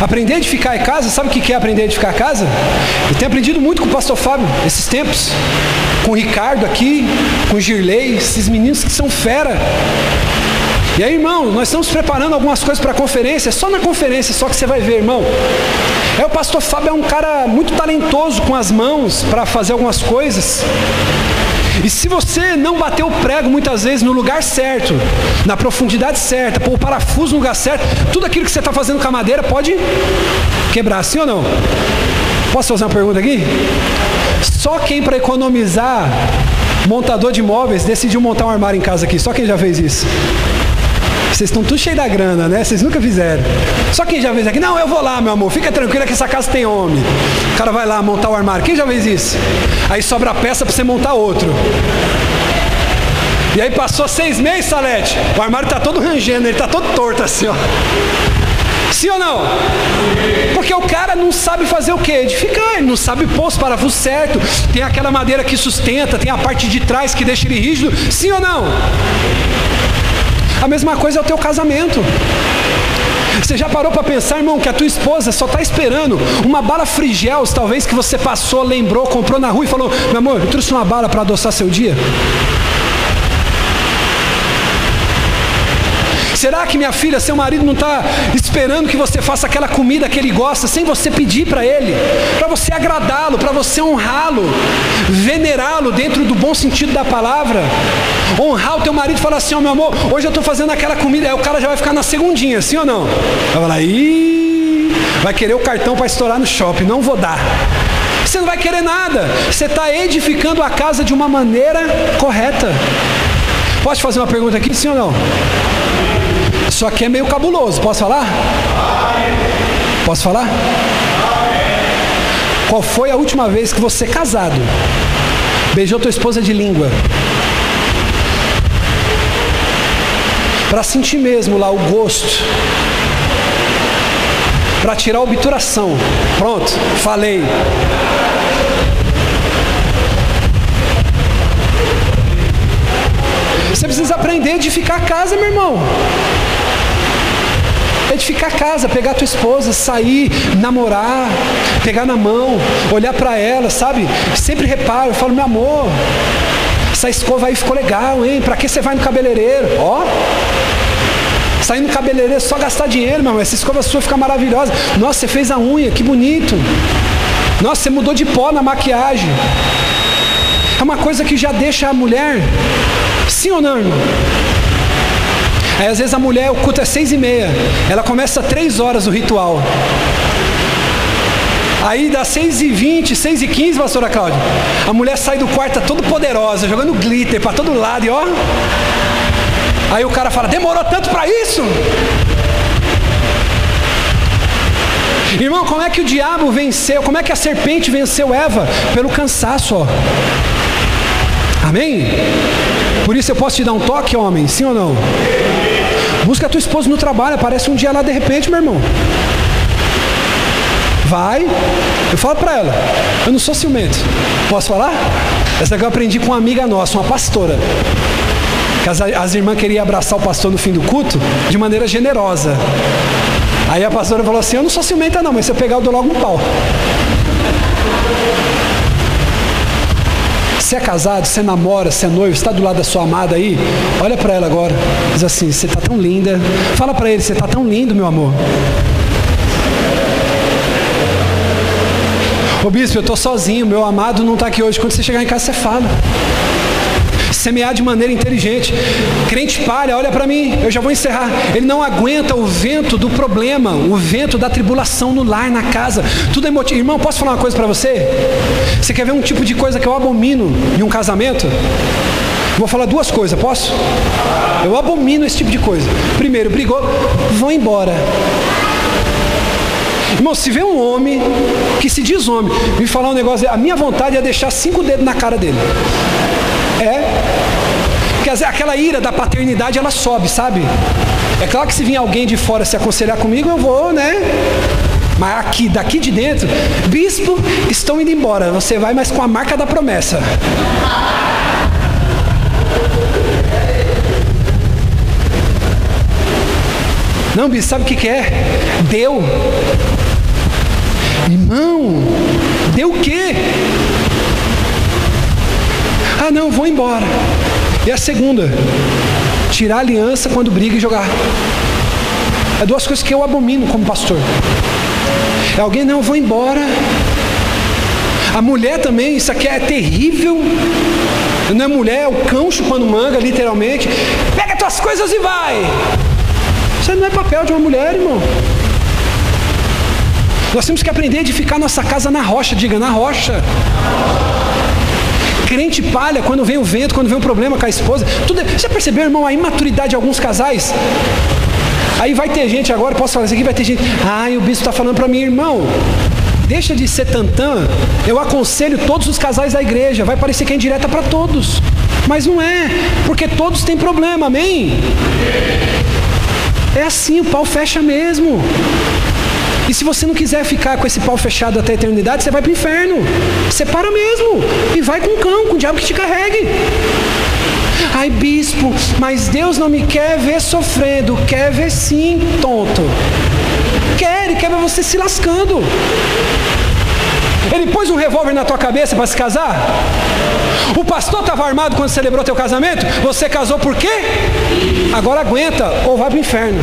Aprender a edificar a casa, sabe o que é aprender a edificar a casa? Eu tenho aprendido muito com o pastor Fábio esses tempos, com o Ricardo aqui, com o Girley, esses meninos que são fera. E aí, irmão, nós estamos preparando algumas coisas para a conferência, só na conferência, só que você vai ver, irmão. É o pastor Fábio é um cara muito talentoso com as mãos para fazer algumas coisas. E se você não bater o prego muitas vezes no lugar certo, na profundidade certa, pôr o parafuso no lugar certo, tudo aquilo que você está fazendo com a madeira pode quebrar, sim ou não? Posso fazer uma pergunta aqui? Só quem para economizar montador de móveis decidiu montar um armário em casa aqui. Só quem já fez isso? Vocês estão tudo cheio da grana, né? Vocês nunca fizeram. Só quem já fez aqui, não, eu vou lá, meu amor, fica tranquila que essa casa tem homem. O cara vai lá montar o armário. Quem já fez isso? Aí sobra a peça para você montar outro. E aí passou seis meses, Salete. O armário está todo rangendo, ele está todo torto assim, ó. Sim ou não? Porque o cara não sabe fazer o que? Edificar, ele não sabe pôr os parafusos certo, tem aquela madeira que sustenta, tem a parte de trás que deixa ele rígido. Sim ou não? A mesma coisa é o teu casamento. Você já parou para pensar, irmão, que a tua esposa só está esperando uma bala frigels, talvez que você passou, lembrou, comprou na rua e falou: Meu amor, eu trouxe uma bala para adoçar seu dia? Será que minha filha, seu marido não está esperando que você faça aquela comida que ele gosta sem você pedir para ele? Para você agradá-lo, para você honrá-lo, venerá-lo dentro do bom sentido da palavra? Honrar o teu marido e falar assim: Ó oh, meu amor, hoje eu estou fazendo aquela comida, aí o cara já vai ficar na segundinha, sim ou não? Vai falar: Ih, vai querer o cartão para estourar no shopping, não vou dar. Você não vai querer nada. Você está edificando a casa de uma maneira correta. Posso fazer uma pergunta aqui, sim ou não? Isso aqui é meio cabuloso, posso falar? Posso falar? Qual foi a última vez que você casado beijou tua esposa de língua? Para sentir mesmo lá o gosto. Para tirar a obturação. Pronto, falei. Você precisa aprender a edificar a casa, meu irmão edificar a casa, pegar a tua esposa, sair, namorar, pegar na mão, olhar para ela, sabe? Sempre reparo, eu falo, meu amor, essa escova aí ficou legal, hein? Para que você vai no cabeleireiro? Ó, sair no cabeleireiro é só gastar dinheiro, meu irmão. Essa escova sua fica maravilhosa. Nossa, você fez a unha, que bonito. Nossa, você mudou de pó na maquiagem. É uma coisa que já deixa a mulher, sim ou não, irmão? Aí às vezes a mulher, o culto é seis e meia, ela começa três horas o ritual. Aí dá seis e vinte, seis e quinze, pastora Cláudia, a mulher sai do quarto toda poderosa, jogando glitter para todo lado e ó. Aí o cara fala, demorou tanto para isso? Irmão, como é que o diabo venceu? Como é que a serpente venceu Eva? Pelo cansaço, ó. Amém? Por isso eu posso te dar um toque, homem? Sim ou não? Busca a tua esposa no trabalho, aparece um dia lá de repente, meu irmão. Vai, eu falo para ela, eu não sou ciumento. Posso falar? Essa que eu aprendi com uma amiga nossa, uma pastora. Que as, as irmãs queriam abraçar o pastor no fim do culto de maneira generosa. Aí a pastora falou assim: Eu não sou ciumenta, não, mas se eu pegar, eu dou logo um pau. Você é casado, você namora, você é noivo, está do lado da sua amada aí, olha para ela agora, diz assim: Você está tão linda. Fala para ele: Você está tão lindo, meu amor. Ô bispo, eu estou sozinho, meu amado não está aqui hoje. Quando você chegar em casa, você fala semear de maneira inteligente. Crente palha, olha para mim, eu já vou encerrar. Ele não aguenta o vento do problema, o vento da tribulação no lar, na casa. Tudo é motivo. Irmão, posso falar uma coisa para você? Você quer ver um tipo de coisa que eu abomino em um casamento? Vou falar duas coisas, posso? Eu abomino esse tipo de coisa. Primeiro, brigou, vão embora. Irmão, se vê um homem que se diz homem, me falar um negócio, a minha vontade é deixar cinco dedos na cara dele. É. Porque aquela ira da paternidade ela sobe, sabe? É claro que se vir alguém de fora se aconselhar comigo, eu vou, né? Mas aqui, daqui de dentro, bispo, estão indo embora. Você vai, mas com a marca da promessa. Não, bispo, sabe o que, que é? Deu. Irmão, deu o quê? Ah, não, vou embora. E a segunda? Tirar a aliança quando briga e jogar. É duas coisas que eu abomino como pastor. É alguém, não, vou embora. A mulher também, isso aqui é terrível. Não é mulher, é o cão chupando manga, literalmente. Pega tuas coisas e vai. Isso não é papel de uma mulher, irmão. Nós temos que aprender a edificar nossa casa na rocha, diga, na rocha. Crente palha, quando vem o vento, quando vem um problema com a esposa. Tudo, é, você percebeu, irmão, a imaturidade de alguns casais? Aí vai ter gente agora, posso falar isso aqui, vai ter gente, ai, o bispo está falando para mim, irmão, deixa de ser tantã. Eu aconselho todos os casais da igreja, vai parecer que é indireta para todos. Mas não é, porque todos têm problema, amém? É assim, o pau fecha mesmo. E se você não quiser ficar com esse pau fechado até a eternidade, você vai para o inferno. Separa mesmo. E vai com o cão, com o diabo que te carregue. Ai, bispo, mas Deus não me quer ver sofrendo, quer ver sim, tonto. Quer, ele quer ver você se lascando. Ele pôs um revólver na tua cabeça para se casar? O pastor estava armado quando celebrou teu casamento? Você casou por quê? Agora aguenta ou vai para o inferno.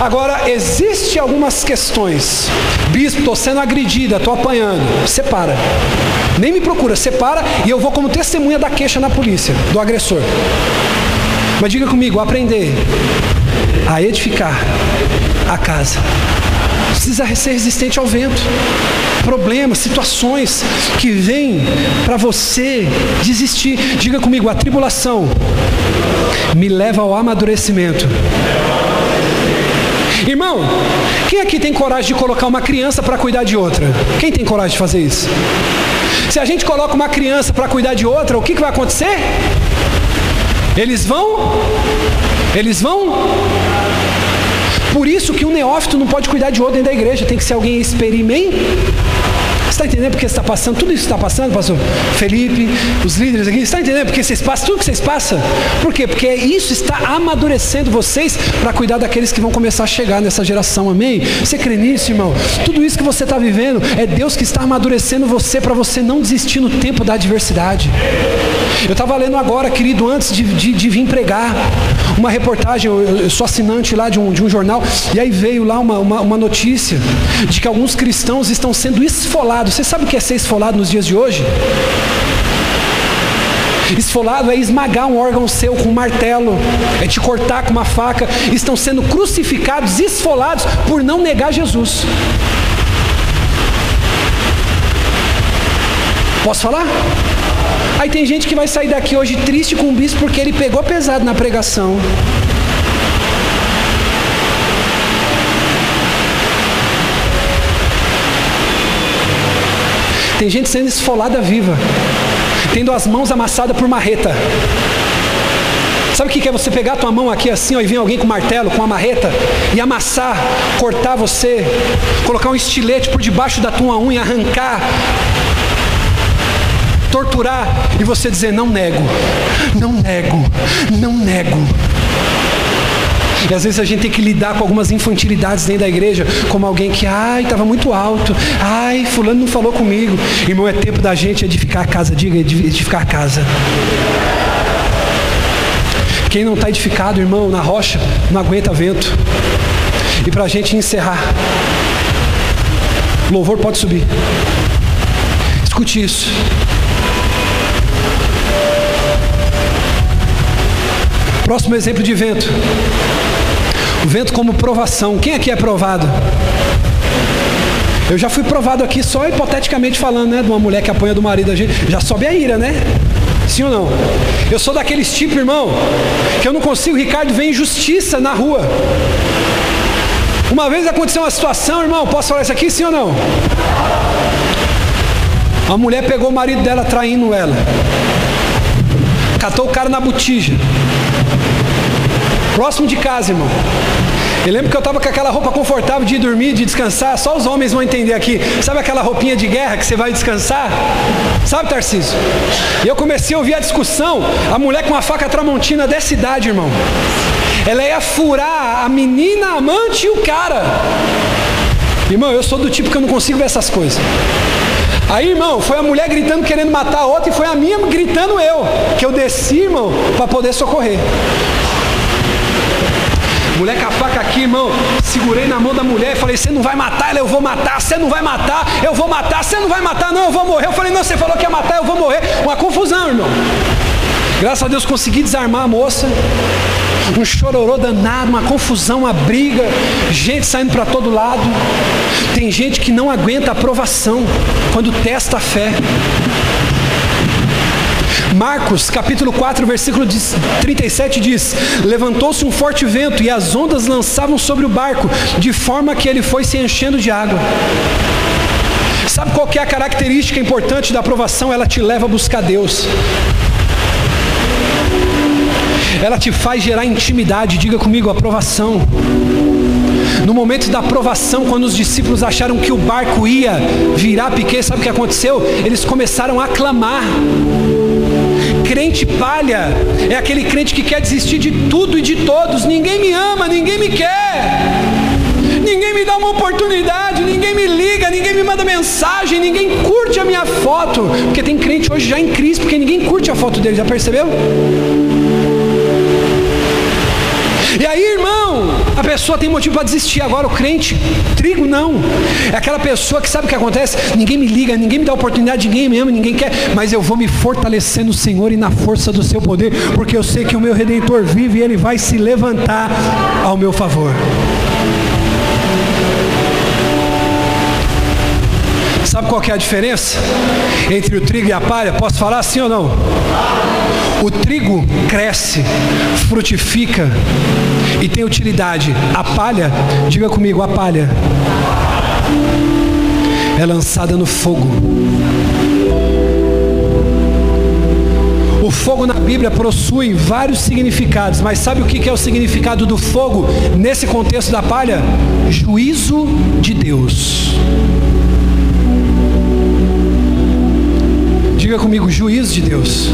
Agora, existe algumas questões. Bispo, estou sendo agredida, estou apanhando. Separa. Nem me procura, separa e eu vou como testemunha da queixa na polícia, do agressor. Mas diga comigo, aprender a edificar a casa. Precisa ser resistente ao vento. Problemas, situações que vêm para você desistir. Diga comigo, a tribulação me leva ao amadurecimento. Irmão, quem aqui tem coragem de colocar uma criança para cuidar de outra? Quem tem coragem de fazer isso? Se a gente coloca uma criança para cuidar de outra, o que, que vai acontecer? Eles vão? Eles vão? Por isso que um neófito não pode cuidar de outro dentro da igreja, tem que ser alguém experimentado está entendendo porque está passando? Tudo isso está passando, pastor Felipe, os líderes aqui, está entendendo porque vocês passam? Tudo que vocês passam? Por quê? Porque isso está amadurecendo vocês para cuidar daqueles que vão começar a chegar nessa geração, amém? Você crê nisso, irmão? Tudo isso que você está vivendo é Deus que está amadurecendo você para você não desistir no tempo da adversidade. Eu estava lendo agora, querido, antes de, de, de vir pregar, uma reportagem, eu, eu, sou assinante lá de um, de um jornal, e aí veio lá uma, uma, uma notícia de que alguns cristãos estão sendo esfolados. Você sabe o que é ser esfolado nos dias de hoje? Esfolado é esmagar um órgão seu com um martelo, é te cortar com uma faca. Estão sendo crucificados, esfolados por não negar Jesus. Posso falar? Aí tem gente que vai sair daqui hoje triste com o bispo porque ele pegou pesado na pregação. Tem gente sendo esfolada viva, tendo as mãos amassadas por marreta. Sabe o que é você pegar a tua mão aqui assim, ó, e vir alguém com martelo, com uma marreta, e amassar, cortar você, colocar um estilete por debaixo da tua unha, arrancar, torturar e você dizer: não nego, não nego, não nego. E às vezes a gente tem que lidar com algumas infantilidades dentro da igreja, como alguém que, ai, estava muito alto, ai, fulano não falou comigo. Irmão, é tempo da gente edificar a casa, diga, edificar a casa. Quem não está edificado, irmão, na rocha, não aguenta vento. E para a gente encerrar, louvor pode subir. Escute isso. Próximo exemplo de vento. O vento como provação. Quem aqui é provado? Eu já fui provado aqui só hipoteticamente falando, né? De uma mulher que apanha do marido da gente. Já sobe a ira, né? Sim ou não? Eu sou daqueles tipo, irmão, que eu não consigo, Ricardo, ver injustiça na rua. Uma vez aconteceu uma situação, irmão, posso falar isso aqui, sim ou não? A mulher pegou o marido dela traindo ela. Catou o cara na botija. Próximo de casa, irmão. Eu lembro que eu estava com aquela roupa confortável de dormir, de descansar. Só os homens vão entender aqui. Sabe aquela roupinha de guerra que você vai descansar? Sabe, Tarcísio? E eu comecei a ouvir a discussão. A mulher com uma faca tramontina dessa idade, irmão. Ela ia furar a menina, a amante e o cara. Irmão, eu sou do tipo que eu não consigo ver essas coisas. Aí, irmão, foi a mulher gritando querendo matar a outra e foi a minha gritando eu, que eu desci, irmão, para poder socorrer. Mulher com a faca aqui, irmão. Segurei na mão da mulher e falei: Você não vai matar? Ela, eu vou matar. Você não vai matar? Eu vou matar. Você não vai matar? Não, eu vou morrer. Eu falei: Não, você falou que ia matar, eu vou morrer. Uma confusão, irmão. Graças a Deus consegui desarmar a moça. Um chororô danado, uma confusão, uma briga, gente saindo para todo lado. Tem gente que não aguenta a aprovação quando testa a fé. Marcos, capítulo 4, versículo 37 diz: Levantou-se um forte vento e as ondas lançavam sobre o barco, de forma que ele foi se enchendo de água. Sabe qual é a característica importante da aprovação? Ela te leva a buscar Deus. Ela te faz gerar intimidade, diga comigo, aprovação. No momento da aprovação, quando os discípulos acharam que o barco ia virar piquet, sabe o que aconteceu? Eles começaram a clamar. Crente palha é aquele crente que quer desistir de tudo e de todos. Ninguém me ama, ninguém me quer. Ninguém me dá uma oportunidade, ninguém me liga, ninguém me manda mensagem, ninguém curte a minha foto. Porque tem crente hoje já em crise, porque ninguém curte a foto dele, já percebeu? E aí, irmão, a pessoa tem motivo para desistir. Agora, o crente, trigo não. É aquela pessoa que sabe o que acontece? Ninguém me liga, ninguém me dá oportunidade, ninguém me ama, ninguém quer. Mas eu vou me fortalecer no Senhor e na força do seu poder, porque eu sei que o meu redentor vive e ele vai se levantar ao meu favor. Sabe qual é a diferença entre o trigo e a palha? Posso falar assim ou não? O trigo cresce, frutifica e tem utilidade. A palha, diga comigo, a palha é lançada no fogo. O fogo na Bíblia possui vários significados, mas sabe o que é o significado do fogo nesse contexto da palha? Juízo de Deus. Diga comigo, juízo de Deus.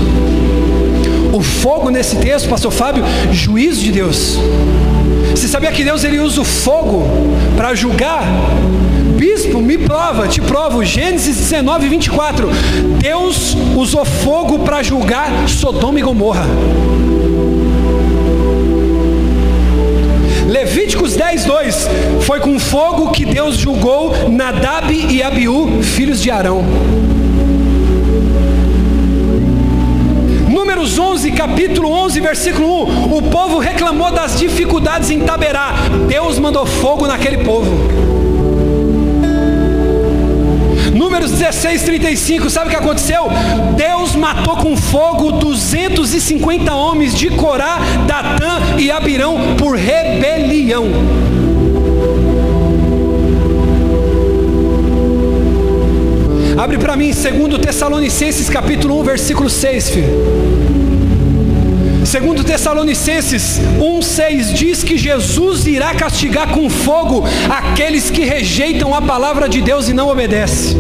O fogo nesse texto, pastor Fábio, juízo de Deus. Você sabia que Deus ele usa o fogo para julgar? Bispo, me prova, te provo. Gênesis 19, 24. Deus usou fogo para julgar Sodoma e Gomorra. Levíticos 10, 2. Foi com fogo que Deus julgou Nadab e Abiú, filhos de Arão. Números 11, capítulo 11, versículo 1. O povo reclamou das dificuldades em Taberá. Deus mandou fogo naquele povo. Números 16, 35, sabe o que aconteceu? Deus matou com fogo 250 homens de Corá, Datã e Abirão por rebelião. Mim, segundo Tessalonicenses capítulo 1, versículo 6, filho. Segundo Tessalonicenses 1:6 diz que Jesus irá castigar com fogo aqueles que rejeitam a palavra de Deus e não obedecem.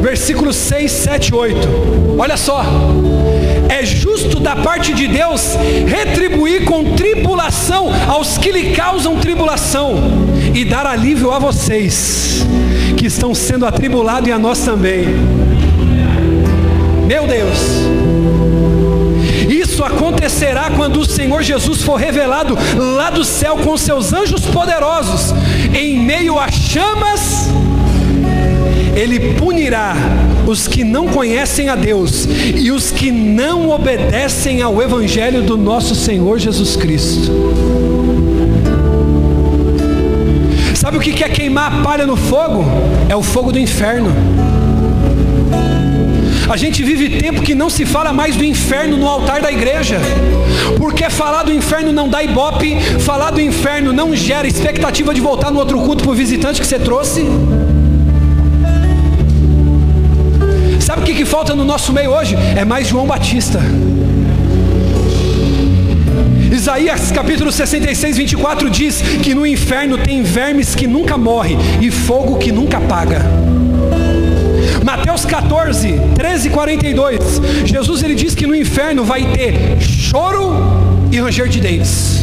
Versículos 6, 7, 8. Olha só. É justo da parte de Deus retribuir com tribulação aos que lhe causam tribulação e dar alívio a vocês que estão sendo atribulados e a nós também. Meu Deus. Isso acontecerá quando o Senhor Jesus for revelado lá do céu com seus anjos poderosos, em meio a chamas. Ele punirá os que não conhecem a Deus e os que não obedecem ao Evangelho do nosso Senhor Jesus Cristo. Sabe o que é queimar a palha no fogo? É o fogo do inferno. A gente vive tempo que não se fala mais do inferno no altar da igreja. Porque falar do inferno não dá ibope, falar do inferno não gera expectativa de voltar no outro culto para o visitante que você trouxe. Sabe o que, que falta no nosso meio hoje? É mais João Batista. Isaías capítulo 66, 24 diz que no inferno tem vermes que nunca morrem e fogo que nunca apaga. Mateus 14, 13 e 42, Jesus ele diz que no inferno vai ter choro e ranger de dentes.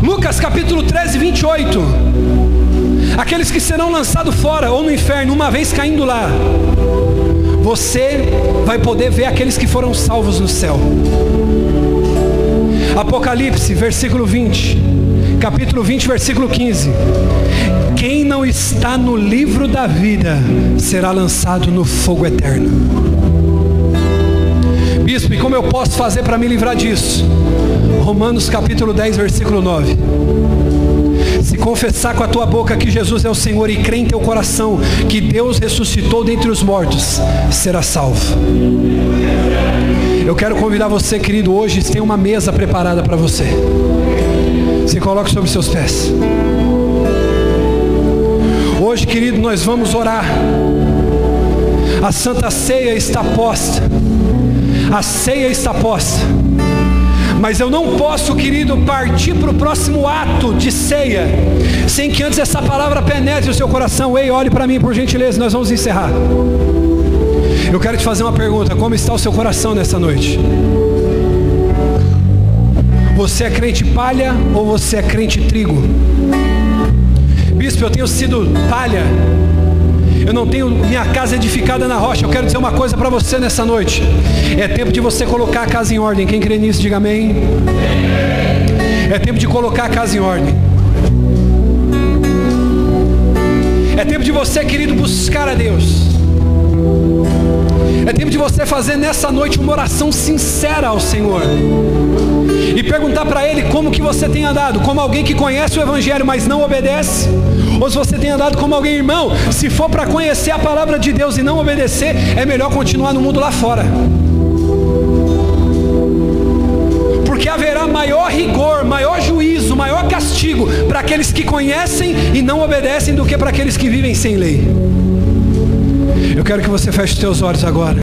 Lucas capítulo 13, 28. Aqueles que serão lançados fora ou no inferno, uma vez caindo lá, você vai poder ver aqueles que foram salvos no céu. Apocalipse, versículo 20, capítulo 20, versículo 15. Quem não está no livro da vida será lançado no fogo eterno. Bispo, e como eu posso fazer para me livrar disso? Romanos capítulo 10, versículo 9. Confessar com a tua boca que Jesus é o Senhor e crer em teu coração que Deus ressuscitou dentre os mortos, será salvo. Eu quero convidar você, querido, hoje tem uma mesa preparada para você. Se coloque sobre seus pés. Hoje, querido, nós vamos orar. A Santa Ceia está posta. A ceia está posta. Mas eu não posso, querido, partir para o próximo ato de ceia, sem que antes essa palavra penetre o seu coração. Ei, olhe para mim, por gentileza, nós vamos encerrar. Eu quero te fazer uma pergunta: como está o seu coração nessa noite? Você é crente palha ou você é crente trigo? Bispo, eu tenho sido palha. Eu não tenho minha casa edificada na rocha. Eu quero dizer uma coisa para você nessa noite. É tempo de você colocar a casa em ordem. Quem crê nisso, diga amém. É tempo de colocar a casa em ordem. É tempo de você, querido, buscar a Deus. É tempo de você fazer nessa noite uma oração sincera ao Senhor. E perguntar para Ele como que você tem andado, como alguém que conhece o Evangelho, mas não obedece. Ou se você tem andado como alguém, irmão, se for para conhecer a palavra de Deus e não obedecer, é melhor continuar no mundo lá fora. Porque haverá maior rigor, maior juízo, maior castigo para aqueles que conhecem e não obedecem do que para aqueles que vivem sem lei. Eu quero que você feche os seus olhos agora.